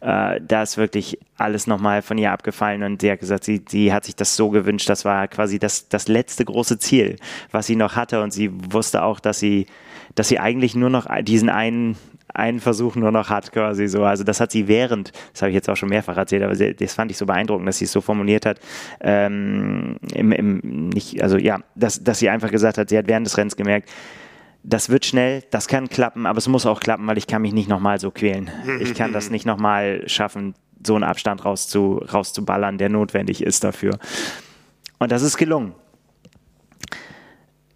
Äh, da ist wirklich alles nochmal von ihr abgefallen und sie hat gesagt, sie, sie hat sich das so gewünscht. Das war quasi das, das letzte große Ziel, was sie noch hatte und sie wusste auch, dass sie, dass sie eigentlich nur noch diesen einen einen Versuch nur noch hat, quasi so. Also das hat sie während, das habe ich jetzt auch schon mehrfach erzählt, aber das fand ich so beeindruckend, dass sie es so formuliert hat. Ähm, im, im, nicht, also ja, dass, dass sie einfach gesagt hat, sie hat während des Rennens gemerkt, das wird schnell, das kann klappen, aber es muss auch klappen, weil ich kann mich nicht nochmal so quälen. Ich kann das nicht nochmal schaffen, so einen Abstand rauszu, rauszuballern, der notwendig ist dafür. Und das ist gelungen.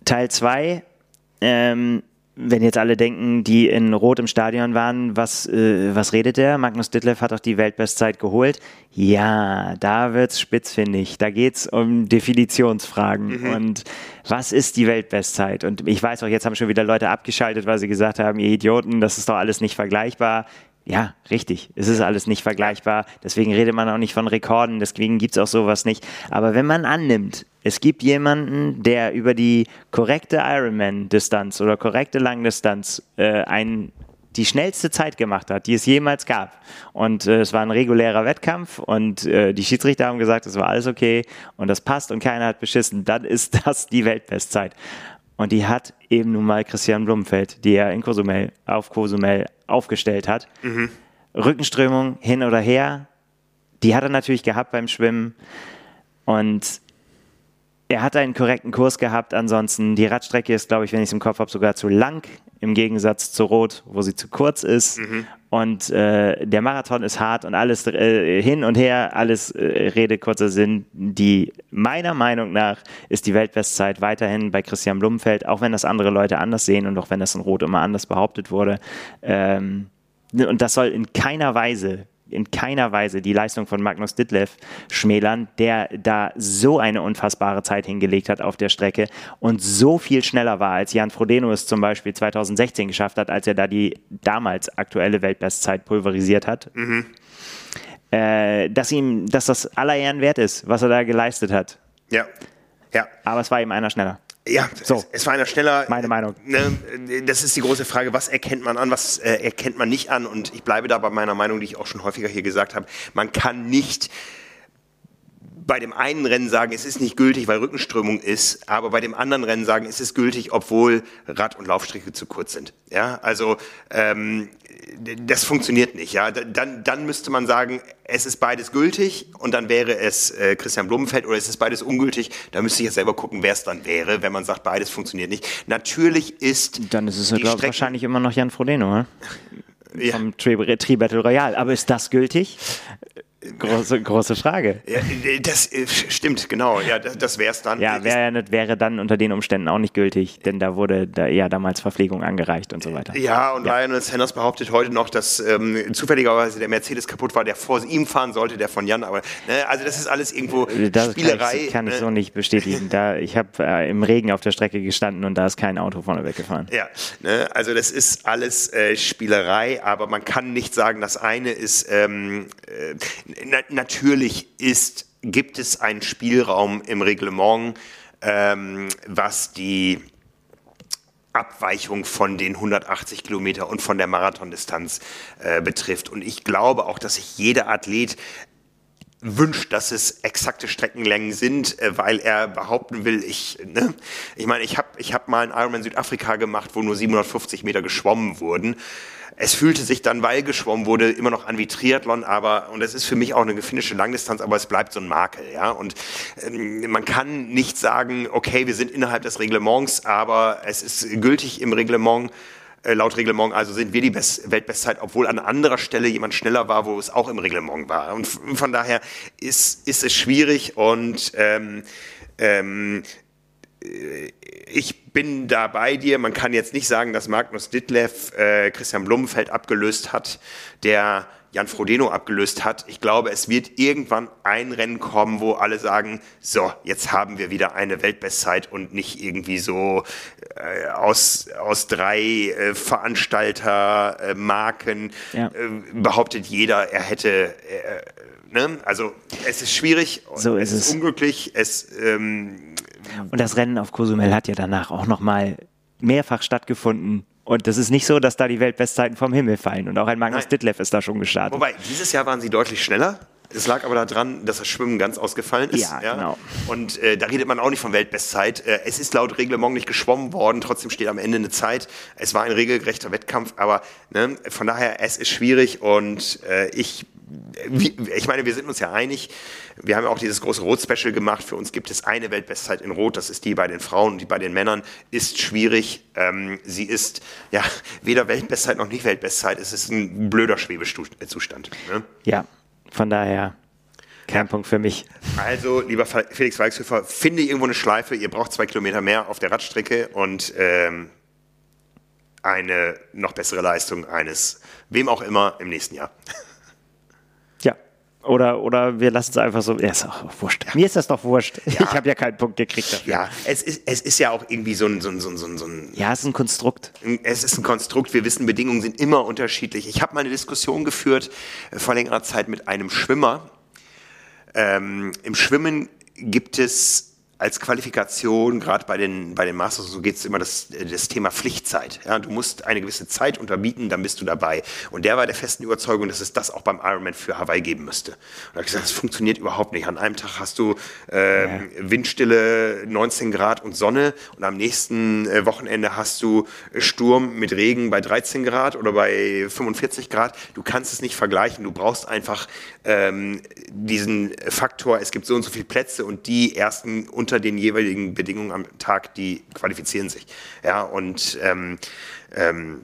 Teil 2, ähm, wenn jetzt alle denken, die in Rot im Stadion waren, was, äh, was redet der? Magnus Ditlev hat doch die Weltbestzeit geholt. Ja, da wird's spitzfindig. Da geht's um Definitionsfragen. Mhm. Und was ist die Weltbestzeit? Und ich weiß auch, jetzt haben schon wieder Leute abgeschaltet, weil sie gesagt haben, ihr Idioten, das ist doch alles nicht vergleichbar. Ja, richtig. Es ist alles nicht vergleichbar. Deswegen redet man auch nicht von Rekorden. Deswegen gibt's auch sowas nicht. Aber wenn man annimmt, es gibt jemanden, der über die korrekte Ironman-Distanz oder korrekte Langdistanz äh, die schnellste Zeit gemacht hat, die es jemals gab. Und äh, es war ein regulärer Wettkampf und äh, die Schiedsrichter haben gesagt, es war alles okay und das passt und keiner hat beschissen. Dann ist das die Weltbestzeit. Und die hat eben nun mal Christian Blumenfeld, die er in Cozumel, auf Cozumel aufgestellt hat. Mhm. Rückenströmung hin oder her, die hat er natürlich gehabt beim Schwimmen. Und er hat einen korrekten Kurs gehabt. Ansonsten, die Radstrecke ist, glaube ich, wenn ich es im Kopf habe, sogar zu lang, im Gegensatz zu Rot, wo sie zu kurz ist. Mhm. Und äh, der Marathon ist hart und alles äh, hin und her, alles äh, Rede, kurzer Sinn. Die, meiner Meinung nach, ist die Weltbestzeit weiterhin bei Christian Blumenfeld, auch wenn das andere Leute anders sehen und auch wenn das in Rot immer anders behauptet wurde. Ähm, und das soll in keiner Weise in keiner Weise die Leistung von Magnus Ditlev schmälern, der da so eine unfassbare Zeit hingelegt hat auf der Strecke und so viel schneller war, als Jan Frodeno es zum Beispiel 2016 geschafft hat, als er da die damals aktuelle Weltbestzeit pulverisiert hat. Mhm. Äh, dass ihm, dass das aller Ehren wert ist, was er da geleistet hat. Ja. Ja. Aber es war ihm einer schneller. Ja, so. es, es war einer schneller. Meine Meinung. Ne, das ist die große Frage, was erkennt man an, was äh, erkennt man nicht an? Und ich bleibe da bei meiner Meinung, die ich auch schon häufiger hier gesagt habe. Man kann nicht bei dem einen Rennen sagen, es ist nicht gültig, weil Rückenströmung ist, aber bei dem anderen Rennen sagen, es ist gültig, obwohl Rad- und Laufstrecke zu kurz sind. Ja, also ähm, das funktioniert nicht. Ja, dann, dann müsste man sagen, es ist beides gültig und dann wäre es äh, Christian Blumenfeld oder es ist beides ungültig. Da müsste ich jetzt selber gucken, wer es dann wäre, wenn man sagt, beides funktioniert nicht. Natürlich ist dann ist es ja, glaub, wahrscheinlich immer noch Jan Frodeno, ne? Ja. Vom Tri, Tri Battle Royale. Aber ist das gültig? Große, große Frage. Ja, das äh, stimmt, genau. Ja, das wäre es dann. Ja, wär, wäre dann unter den Umständen auch nicht gültig, denn da wurde da ja damals Verpflegung angereicht und so weiter. Ja, und ja. Lionel Sanders behauptet heute noch, dass ähm, zufälligerweise der Mercedes kaputt war, der vor ihm fahren sollte, der von Jan. Aber ne, also das ist alles irgendwo das Spielerei. Kann ich, kann ne? ich so nicht bestätigen. Da, ich habe äh, im Regen auf der Strecke gestanden und da ist kein Auto vorne weggefahren. Ja, ne, also das ist alles äh, Spielerei, aber man kann nicht sagen, das eine ist ähm, äh, na, natürlich ist, gibt es einen Spielraum im Reglement, ähm, was die Abweichung von den 180 Kilometer und von der Marathondistanz äh, betrifft. Und ich glaube auch, dass sich jeder Athlet wünscht, dass es exakte Streckenlängen sind, äh, weil er behaupten will, ich, ne, ich meine, ich habe ich hab mal einen Ironman Südafrika gemacht, wo nur 750 Meter geschwommen wurden. Es fühlte sich dann, weil geschwommen wurde, immer noch an wie Triathlon, aber, und es ist für mich auch eine finnische Langdistanz, aber es bleibt so ein Makel, ja. Und ähm, man kann nicht sagen, okay, wir sind innerhalb des Reglements, aber es ist gültig im Reglement, äh, laut Reglement, also sind wir die Best Weltbestzeit, obwohl an anderer Stelle jemand schneller war, wo es auch im Reglement war. Und von daher ist, ist es schwierig und ähm, ähm, ich bin da bei dir. Man kann jetzt nicht sagen, dass Magnus Ditlev äh, Christian Blumenfeld abgelöst hat, der Jan Frodeno abgelöst hat. Ich glaube, es wird irgendwann ein Rennen kommen, wo alle sagen, so, jetzt haben wir wieder eine Weltbestzeit und nicht irgendwie so äh, aus, aus drei äh, Veranstalter, äh, ja. Äh, behauptet jeder, er hätte, äh, ne? also es ist schwierig, so ist es ist unglücklich, es ähm, und das Rennen auf Cozumel hat ja danach auch nochmal mehrfach stattgefunden und das ist nicht so, dass da die Weltbestzeiten vom Himmel fallen. Und auch ein Magnus Nein. Ditlev ist da schon gestartet. Wobei, dieses Jahr waren sie deutlich schneller. Es lag aber daran, dass das Schwimmen ganz ausgefallen ist. Ja, ja. genau. Und äh, da redet man auch nicht von Weltbestzeit. Äh, es ist laut Reglement nicht geschwommen worden, trotzdem steht am Ende eine Zeit. Es war ein regelgerechter Wettkampf, aber ne, von daher, es ist schwierig und äh, ich ich meine, wir sind uns ja einig. Wir haben ja auch dieses große Rot-Special gemacht. Für uns gibt es eine Weltbestzeit in Rot. Das ist die bei den Frauen und die bei den Männern ist schwierig. Ähm, sie ist ja weder Weltbestzeit noch nicht Weltbestzeit. Es ist ein blöder Schwebezustand. Ne? Ja, von daher kein ja. Punkt für mich. Also, lieber Felix Weichshöfer, finde irgendwo eine Schleife. Ihr braucht zwei Kilometer mehr auf der Radstrecke und ähm, eine noch bessere Leistung eines wem auch immer im nächsten Jahr. Oder, oder wir lassen es einfach so. Ja, ist auch wurscht. Mir ist das doch wurscht. Ja. Ich habe ja keinen Punkt gekriegt dafür. Ja, es ist, es ist ja auch irgendwie so ein, so ein, so ein, so ein. Ja, es ist ein Konstrukt. Es ist ein Konstrukt. Wir wissen, Bedingungen sind immer unterschiedlich. Ich habe mal eine Diskussion geführt äh, vor längerer Zeit mit einem Schwimmer. Ähm, Im Schwimmen gibt es als Qualifikation, gerade bei den, bei den Masters, so geht es immer das, das Thema Pflichtzeit. Ja, du musst eine gewisse Zeit unterbieten, dann bist du dabei. Und der war der festen Überzeugung, dass es das auch beim Ironman für Hawaii geben müsste. Und habe ich gesagt, das funktioniert überhaupt nicht. An einem Tag hast du äh, ja. Windstille 19 Grad und Sonne und am nächsten äh, Wochenende hast du Sturm mit Regen bei 13 Grad oder bei 45 Grad. Du kannst es nicht vergleichen. Du brauchst einfach ähm, diesen Faktor, es gibt so und so viele Plätze und die ersten unter den jeweiligen Bedingungen am Tag, die qualifizieren sich. Ja, und ähm, ähm,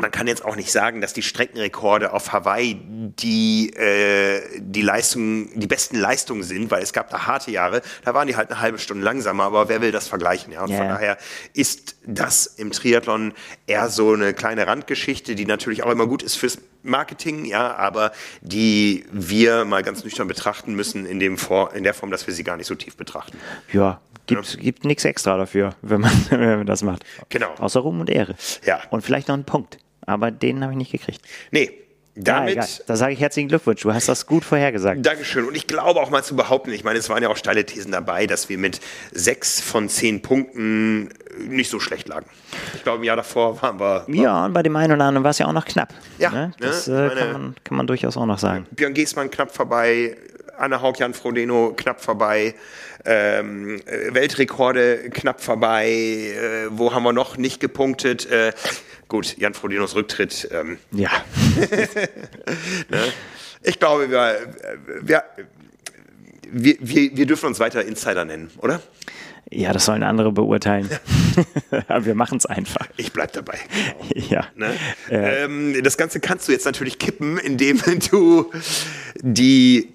man kann jetzt auch nicht sagen, dass die Streckenrekorde auf Hawaii die, äh, die Leistungen, die besten Leistungen sind, weil es gab da harte Jahre, da waren die halt eine halbe Stunde langsamer, aber wer will das vergleichen? Ja? Und yeah. von daher ist das im Triathlon eher so eine kleine Randgeschichte, die natürlich auch immer gut ist fürs Marketing, ja, aber die wir mal ganz nüchtern betrachten müssen in, dem Vor in der Form, dass wir sie gar nicht so tief betrachten. Ja, gibt, ja. gibt nichts extra dafür, wenn man, wenn man das macht. Genau. Außer Ruhm und Ehre. Ja. Und vielleicht noch einen Punkt aber den habe ich nicht gekriegt. Nee, damit, ja, da sage ich herzlichen Glückwunsch. Du hast das gut vorhergesagt. Dankeschön. Und ich glaube auch mal zu behaupten, ich meine, es waren ja auch steile Thesen dabei, dass wir mit sechs von zehn Punkten nicht so schlecht lagen. Ich glaube, im Jahr davor waren wir. Ja, und bei dem einen oder anderen war es ja auch noch knapp. Ja, ne? das ne? äh, kann, man, kann man durchaus auch noch sagen. Björn Giesmann knapp vorbei, Anna Haug-Jan Frodeno knapp vorbei, ähm, Weltrekorde knapp vorbei, äh, wo haben wir noch nicht gepunktet? Äh, Gut, Jan Frodinos Rücktritt. Ähm, ja. ne? Ich glaube, wir, wir, wir, wir, dürfen uns weiter Insider nennen, oder? Ja, das sollen andere beurteilen. Aber wir machen es einfach. Ich bleib dabei. Genau. Ja. Ne? Äh. Ähm, das Ganze kannst du jetzt natürlich kippen, indem du die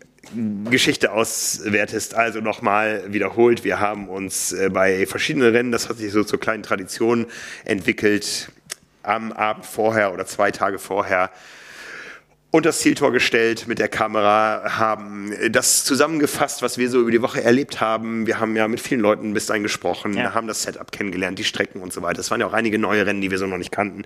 Geschichte auswertest. Also nochmal wiederholt, wir haben uns äh, bei verschiedenen Rennen, das hat sich so zur kleinen Tradition entwickelt, am Abend vorher oder zwei Tage vorher unter das Zieltor gestellt mit der Kamera, haben das zusammengefasst, was wir so über die Woche erlebt haben. Wir haben ja mit vielen Leuten bis dahin gesprochen, ja. haben das Setup kennengelernt, die Strecken und so weiter. Es waren ja auch einige neue Rennen, die wir so noch nicht kannten.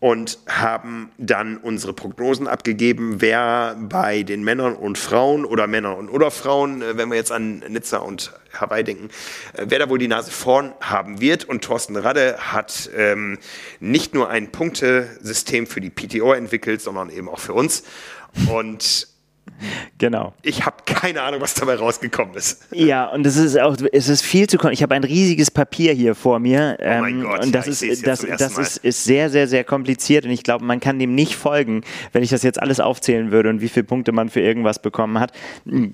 Und haben dann unsere Prognosen abgegeben, wer bei den Männern und Frauen oder Männern und oder Frauen, äh, wenn wir jetzt an Nizza und Hawaii denken, äh, wer da wohl die Nase vorn haben wird. Und Thorsten Radde hat ähm, nicht nur ein Punktesystem für die PTO entwickelt, sondern eben auch für uns. Und Genau. Ich habe keine Ahnung, was dabei rausgekommen ist. Ja, und es ist auch, es ist viel zu Ich habe ein riesiges Papier hier vor mir. Oh mein ähm, Gott. Und das, ja, ist, das, das ist, ist, sehr, sehr, sehr kompliziert und ich glaube, man kann dem nicht folgen, wenn ich das jetzt alles aufzählen würde und wie viele Punkte man für irgendwas bekommen hat.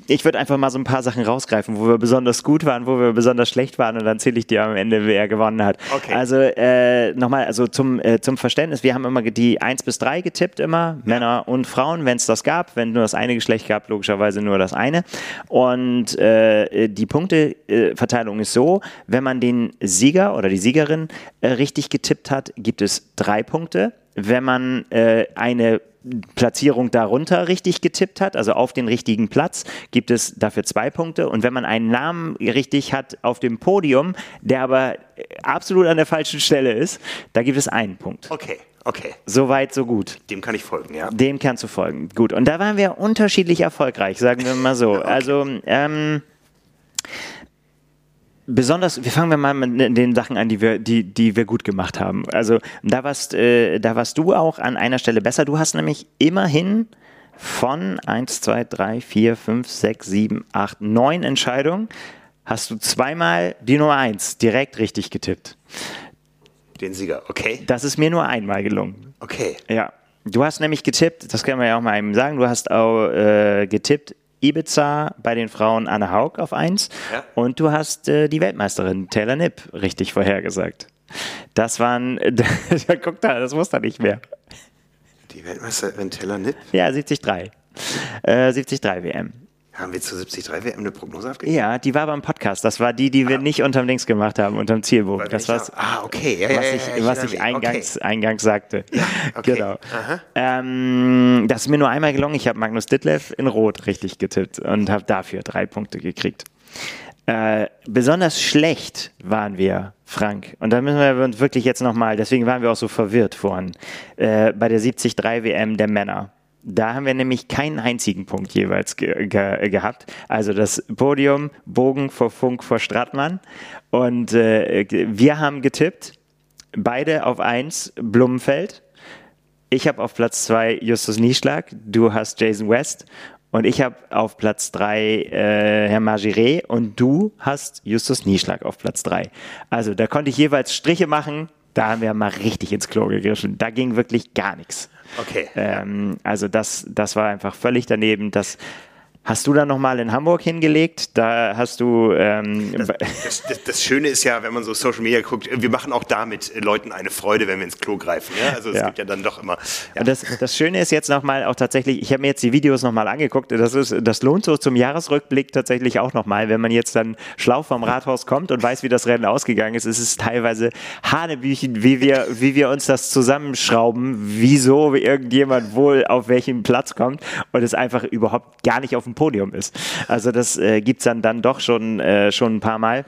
Ich würde einfach mal so ein paar Sachen rausgreifen, wo wir besonders gut waren, wo wir besonders schlecht waren und dann zähle ich dir am Ende, wer gewonnen hat. Okay. Also äh, nochmal, also zum, äh, zum Verständnis, wir haben immer die 1 bis 3 getippt immer, Männer und Frauen, wenn es das gab, wenn nur das eine Geschlecht gab, logischerweise nur das eine. Und äh, die Punkteverteilung ist so, wenn man den Sieger oder die Siegerin äh, richtig getippt hat, gibt es drei Punkte. wenn man äh, eine Platzierung darunter richtig getippt hat, also auf den richtigen Platz, gibt es dafür zwei Punkte. Und wenn man einen Namen richtig hat auf dem Podium, der aber absolut an der falschen Stelle ist, da gibt es einen Punkt. Okay. Okay. So weit, so gut. Dem kann ich folgen, ja. Dem kannst du folgen. Gut. Und da waren wir unterschiedlich erfolgreich, sagen wir mal so. okay. Also, ähm, besonders, wir fangen wir mal mit den Sachen an, die wir, die, die wir gut gemacht haben. Also da warst, äh, da warst du auch an einer Stelle besser. Du hast nämlich immerhin von 1, 2, 3, 4, 5, 6, 7, 8, 9 Entscheidungen hast du zweimal die Nummer 1 direkt richtig getippt. Den Sieger, okay. Das ist mir nur einmal gelungen. Okay. Ja. Du hast nämlich getippt, das können wir ja auch mal eben sagen, du hast auch äh, getippt Ibiza bei den Frauen Anne Haug auf 1 ja. und du hast äh, die Weltmeisterin Taylor Nipp richtig vorhergesagt. Das waren, guck da, das wusste er nicht mehr. Die Weltmeisterin Taylor Nipp? Ja, 73. Äh, 73 WM. Haben wir zu 73 WM eine Prognose abgegeben? Ja, die war beim Podcast. Das war die, die wir ah. nicht unterm Links gemacht haben, unterm Zielbogen. Das war ah, okay. Ja, was ich, ja, was ich eingangs, okay. eingangs sagte. Ja, okay. Genau. Ähm, das ist mir nur einmal gelungen. Ich habe Magnus Ditlev in Rot richtig getippt und habe dafür drei Punkte gekriegt. Äh, besonders schlecht waren wir, Frank. Und da müssen wir uns wirklich jetzt nochmal, deswegen waren wir auch so verwirrt vorhin, äh, bei der 73 WM der Männer. Da haben wir nämlich keinen einzigen Punkt jeweils ge ge gehabt. Also das Podium, Bogen vor Funk vor Strattmann. Und äh, wir haben getippt, beide auf eins Blumenfeld. Ich habe auf Platz zwei Justus Nieschlag, du hast Jason West und ich habe auf Platz drei äh, Herr Magiré und du hast Justus Nieschlag auf Platz drei. Also da konnte ich jeweils Striche machen. Da haben wir mal richtig ins Klo gegriffen. Da ging wirklich gar nichts. Okay. Ähm, also das, das war einfach völlig daneben. Das Hast du da nochmal in Hamburg hingelegt? Da hast du. Ähm das, das, das, das, Schöne ist ja, wenn man so Social Media guckt, wir machen auch damit Leuten eine Freude, wenn wir ins Klo greifen. Ja? Also es ja. gibt ja dann doch immer. Ja. Das, das Schöne ist jetzt nochmal auch tatsächlich, ich habe mir jetzt die Videos nochmal angeguckt, das, ist, das lohnt so zum Jahresrückblick tatsächlich auch nochmal, wenn man jetzt dann schlau vom Rathaus kommt und weiß, wie das Rennen ausgegangen ist. Es ist teilweise Hanebüchen, wie wir, wie wir uns das zusammenschrauben, wieso irgendjemand wohl auf welchen Platz kommt und es einfach überhaupt gar nicht auf dem Podium ist. Also das äh, gibt es dann, dann doch schon, äh, schon ein paar Mal.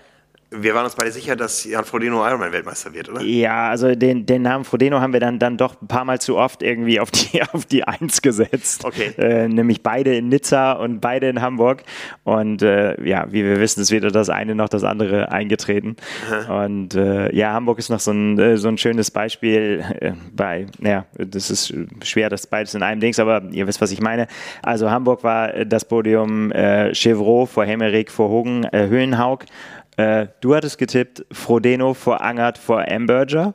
Wir waren uns beide sicher, dass Jan Frodeno Ironman-Weltmeister wird, oder? Ja, also den, den Namen Frodeno haben wir dann, dann doch ein paar Mal zu oft irgendwie auf die, auf die Eins gesetzt. Okay. Äh, nämlich beide in Nizza und beide in Hamburg. Und äh, ja, wie wir wissen, ist weder das eine noch das andere eingetreten. Aha. Und äh, ja, Hamburg ist noch so ein, äh, so ein schönes Beispiel äh, bei, naja, das ist schwer, das beides in einem Dings, aber ihr wisst, was ich meine. Also Hamburg war das Podium äh, Chevrolet vor Hemmerich, vor Hogen, äh, Höhenhaug. Äh, du hattest getippt Frodeno vor Angert vor Amberger.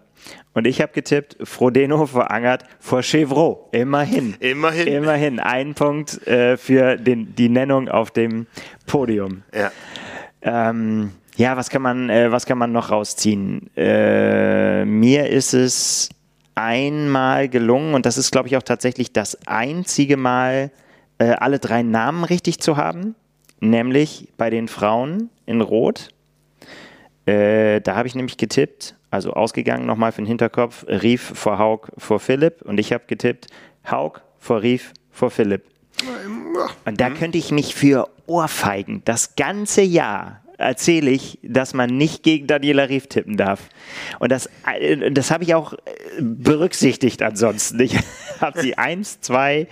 Und ich habe getippt Frodeno vor Angert vor Chevrolet. Immerhin. Immerhin. Immerhin. Ein Punkt äh, für den, die Nennung auf dem Podium. Ja. Ähm, ja, was kann man, äh, was kann man noch rausziehen? Äh, mir ist es einmal gelungen, und das ist, glaube ich, auch tatsächlich das einzige Mal, äh, alle drei Namen richtig zu haben, nämlich bei den Frauen in Rot äh, da habe ich nämlich getippt, also ausgegangen nochmal für den Hinterkopf, Rief vor Haug vor Philipp und ich habe getippt, Haug vor Rief vor Philipp. Und da könnte ich mich für Ohrfeigen das ganze Jahr erzähle ich, dass man nicht gegen Daniela Rief tippen darf. Und das, äh, das habe ich auch äh, berücksichtigt ansonsten. Ich habe sie eins, zwei,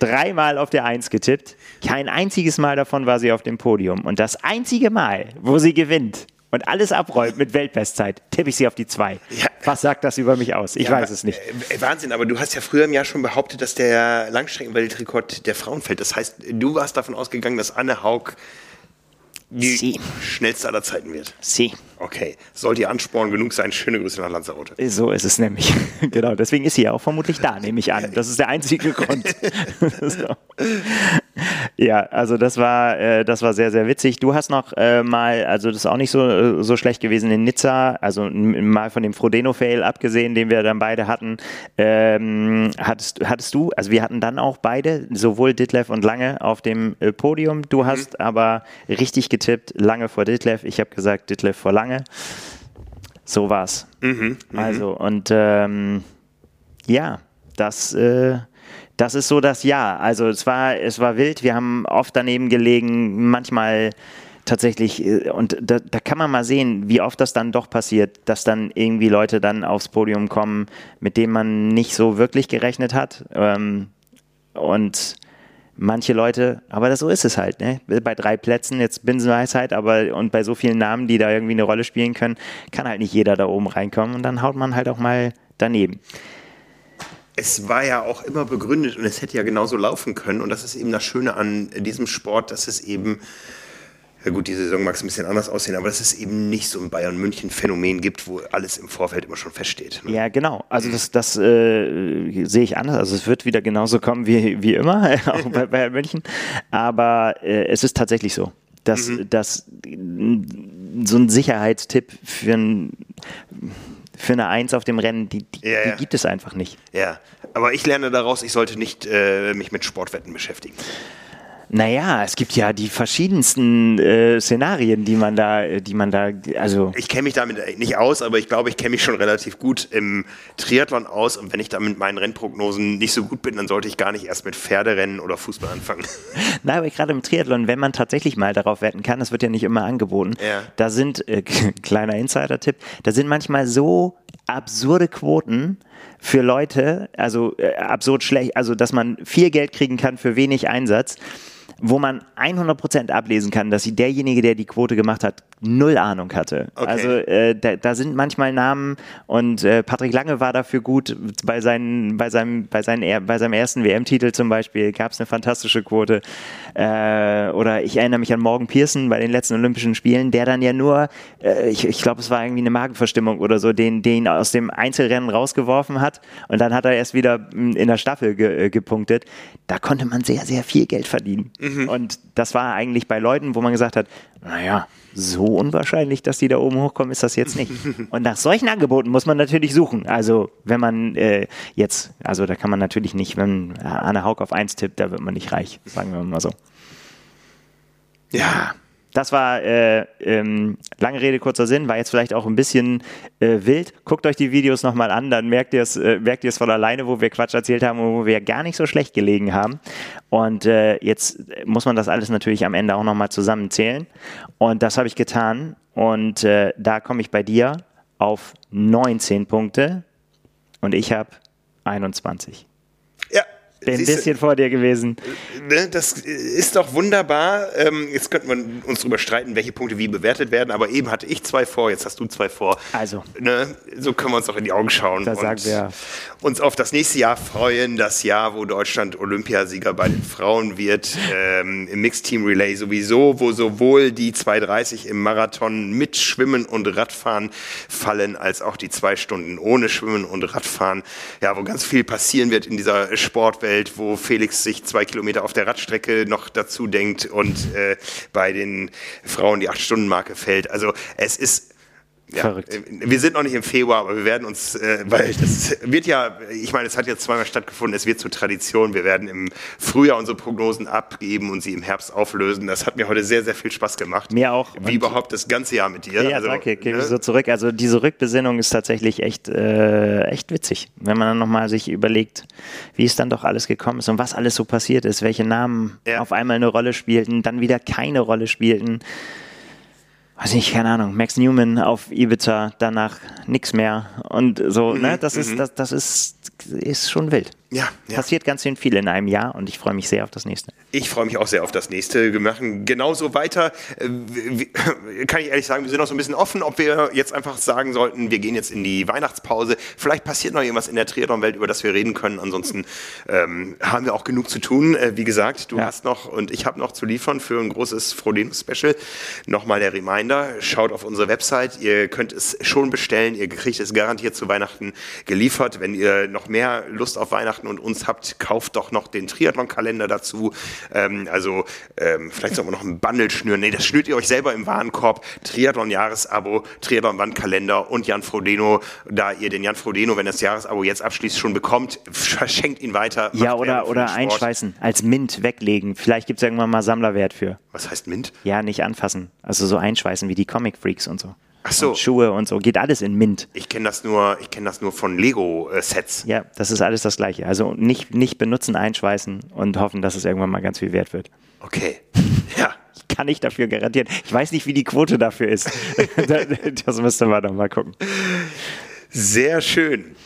dreimal auf der Eins getippt. Kein einziges Mal davon war sie auf dem Podium. Und das einzige Mal, wo sie gewinnt, und alles abräumt mit Weltbestzeit, tippe ich sie auf die zwei. Ja. Was sagt das über mich aus? Ich ja, weiß es nicht. Äh, Wahnsinn, aber du hast ja früher im Jahr schon behauptet, dass der Langstreckenweltrekord der Frauen fällt. Das heißt, du warst davon ausgegangen, dass Anne Haug die Sie. schnellste aller Zeiten wird. Sie. Okay. Sollte ihr Ansporn genug sein? Schöne Grüße nach Lanzarote. So ist es nämlich. genau. Deswegen ist sie ja auch vermutlich da, nehme ich an. Das ist der einzige Grund. so. Ja, also das war, äh, das war sehr, sehr witzig. Du hast noch äh, mal, also das ist auch nicht so, äh, so schlecht gewesen in Nizza, also mal von dem Frodeno-Fail abgesehen, den wir dann beide hatten, ähm, hattest, hattest du, also wir hatten dann auch beide, sowohl Ditlev und Lange auf dem äh, Podium. Du hast mhm. aber richtig getippt, Lange vor Ditlev. Ich habe gesagt, Ditlev vor Lange. So war's. Mhm, mhm. also, und ähm, Ja, das, äh, das ist so das Ja. Also es war, es war wild, wir haben oft daneben gelegen, manchmal tatsächlich, äh, und da, da, kann man mal sehen, wie oft das dann doch passiert, dass dann irgendwie Leute dann aufs Podium kommen, mit denen man nicht so wirklich gerechnet hat. Ähm, und manche Leute, aber das, so ist es halt, ne? Bei drei Plätzen, jetzt Binsenweisheit, aber und bei so vielen Namen, die da irgendwie eine Rolle spielen können, kann halt nicht jeder da oben reinkommen und dann haut man halt auch mal daneben es war ja auch immer begründet und es hätte ja genauso laufen können. Und das ist eben das Schöne an diesem Sport, dass es eben ja gut, die Saison mag es ein bisschen anders aussehen, aber dass es eben nicht so ein Bayern-München-Phänomen gibt, wo alles im Vorfeld immer schon feststeht. Ne? Ja, genau. Also das, das äh, sehe ich anders. Also es wird wieder genauso kommen wie, wie immer, auch bei Bayern München. Aber äh, es ist tatsächlich so, dass, mhm. dass so ein Sicherheitstipp für ein für eine Eins auf dem Rennen, die, die, ja, ja. die, gibt es einfach nicht. Ja, aber ich lerne daraus, ich sollte nicht äh, mich mit Sportwetten beschäftigen. Naja, es gibt ja die verschiedensten äh, Szenarien, die man da, die man da, also. Ich kenne mich damit nicht aus, aber ich glaube, ich kenne mich schon relativ gut im Triathlon aus und wenn ich da mit meinen Rennprognosen nicht so gut bin, dann sollte ich gar nicht erst mit Pferderennen oder Fußball anfangen. Na, aber gerade im Triathlon, wenn man tatsächlich mal darauf wetten kann, das wird ja nicht immer angeboten, ja. da sind, äh, kleiner Insider-Tipp, da sind manchmal so absurde Quoten, für Leute, also äh, absurd schlecht, also dass man viel Geld kriegen kann für wenig Einsatz wo man 100% ablesen kann, dass sie derjenige, der die Quote gemacht hat, null Ahnung hatte. Okay. Also äh, da, da, sind manchmal Namen und äh, Patrick Lange war dafür gut. Bei, seinen, bei, seinem, bei, seinen, bei seinem ersten WM-Titel zum Beispiel gab es eine fantastische Quote. Äh, oder ich erinnere mich an Morgan Pearson bei den letzten Olympischen Spielen, der dann ja nur, äh, ich, ich glaube, es war irgendwie eine Magenverstimmung oder so, den, den aus dem Einzelrennen rausgeworfen hat und dann hat er erst wieder hm, in der Staffel ge, äh, gepunktet. Da konnte man sehr, sehr viel Geld verdienen. Mhm. Mhm. Und das war eigentlich bei Leuten, wo man gesagt hat, naja, so unwahrscheinlich, dass die da oben hochkommen, ist das jetzt nicht. Und nach solchen Angeboten muss man natürlich suchen. Also wenn man äh, jetzt, also da kann man natürlich nicht, wenn Anne Haug auf 1 tippt, da wird man nicht reich, sagen wir mal so. Ja, das war äh, ähm, lange Rede, kurzer Sinn, war jetzt vielleicht auch ein bisschen äh, wild. Guckt euch die Videos nochmal an, dann merkt ihr es äh, merkt ihr es von alleine, wo wir Quatsch erzählt haben und wo wir gar nicht so schlecht gelegen haben. Und äh, jetzt muss man das alles natürlich am Ende auch nochmal zusammenzählen. Und das habe ich getan. Und äh, da komme ich bei dir auf 19 Punkte und ich habe 21. Bin ein bisschen vor dir gewesen. Ne, das ist doch wunderbar. Ähm, jetzt könnten wir uns darüber streiten, welche Punkte wie bewertet werden, aber eben hatte ich zwei vor, jetzt hast du zwei vor. Also. Ne, so können wir uns doch in die Augen schauen da und wir. uns auf das nächste Jahr freuen, das Jahr, wo Deutschland Olympiasieger bei den Frauen wird, ähm, im Mixed Team Relay sowieso, wo sowohl die 230 im Marathon mit Schwimmen und Radfahren fallen, als auch die zwei Stunden ohne Schwimmen und Radfahren. Ja, wo ganz viel passieren wird in dieser Sportwelt Bielefeld, wo Felix sich zwei Kilometer auf der Radstrecke noch dazu denkt und äh, bei den Frauen die Acht-Stunden-Marke fällt. Also es ist ja, Verrückt. Äh, wir sind noch nicht im Februar, aber wir werden uns, äh, weil das wird ja, ich meine, es hat jetzt zweimal stattgefunden, es wird zur Tradition. Wir werden im Frühjahr unsere Prognosen abgeben und sie im Herbst auflösen. Das hat mir heute sehr, sehr viel Spaß gemacht. Mir auch. Wie überhaupt das ganze Jahr mit dir. Ja, also, danke, gebe ne? so zurück. Also diese Rückbesinnung ist tatsächlich echt, äh, echt witzig, wenn man dann nochmal sich überlegt, wie es dann doch alles gekommen ist und was alles so passiert ist, welche Namen ja. auf einmal eine Rolle spielten, dann wieder keine Rolle spielten weiß nicht, keine Ahnung, Max Newman auf Ibiza, danach nichts mehr und so, mhm, ne? Das ist, mhm. das, das ist, ist schon wild. Ja, ja. Passiert ganz schön viel in einem Jahr und ich freue mich sehr auf das nächste. Ich freue mich auch sehr auf das nächste. Wir machen genauso weiter. Äh, kann ich ehrlich sagen, wir sind noch so ein bisschen offen, ob wir jetzt einfach sagen sollten, wir gehen jetzt in die Weihnachtspause. Vielleicht passiert noch irgendwas in der Triathlon-Welt, über das wir reden können. Ansonsten ähm, haben wir auch genug zu tun. Äh, wie gesagt, du ja. hast noch und ich habe noch zu liefern für ein großes Frodeno-Special. Nochmal der Reminder, schaut auf unsere Website. Ihr könnt es schon bestellen. Ihr kriegt es garantiert zu Weihnachten geliefert. Wenn ihr noch mehr Lust auf Weihnachten und uns habt, kauft doch noch den Triathlon-Kalender dazu. Ähm, also ähm, vielleicht sollten wir noch ein Bundle schnüren. Nee, das schnürt ihr euch selber im Warenkorb. Triathlon-Jahresabo, Triathlon-Wandkalender und Jan Frodeno. Da ihr den Jan Frodeno, wenn das Jahresabo jetzt abschließt, schon bekommt, verschenkt ihn weiter. Ja, oder, oder einschweißen, als Mint weglegen. Vielleicht gibt es irgendwann mal Sammlerwert für. Was heißt Mint? Ja, nicht anfassen. Also so einschweißen wie die Comic Freaks und so. Ach so. Und Schuhe und so. Geht alles in Mint. Ich kenne das nur, ich kenne das nur von Lego-Sets. Ja, das ist alles das Gleiche. Also nicht, nicht benutzen, einschweißen und hoffen, dass es irgendwann mal ganz viel wert wird. Okay. Ja. Ich kann nicht dafür garantieren. Ich weiß nicht, wie die Quote dafür ist. das müsste man doch mal gucken. Sehr schön.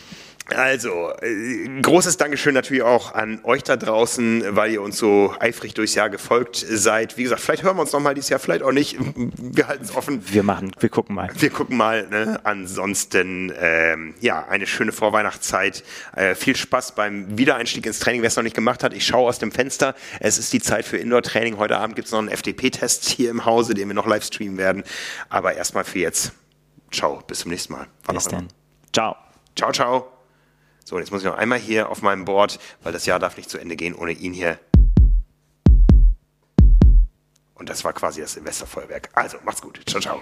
Also, äh, großes Dankeschön natürlich auch an euch da draußen, weil ihr uns so eifrig durchs Jahr gefolgt seid. Wie gesagt, vielleicht hören wir uns nochmal dieses Jahr, vielleicht auch nicht. Wir halten es offen. Wir machen, wir gucken mal. Wir gucken mal. Ne? Ansonsten, ähm, ja, eine schöne Vorweihnachtszeit. Äh, viel Spaß beim Wiedereinstieg ins Training, wer es noch nicht gemacht hat. Ich schaue aus dem Fenster. Es ist die Zeit für Indoor-Training. Heute Abend gibt es noch einen FDP-Test hier im Hause, den wir noch live streamen werden. Aber erstmal für jetzt. Ciao, bis zum nächsten Mal. Bis dann. Ciao. Ciao, ciao. So, jetzt muss ich noch einmal hier auf meinem Board, weil das Jahr darf nicht zu Ende gehen ohne ihn hier. Und das war quasi das Silvesterfeuerwerk. Also, macht's gut. Ciao, ciao.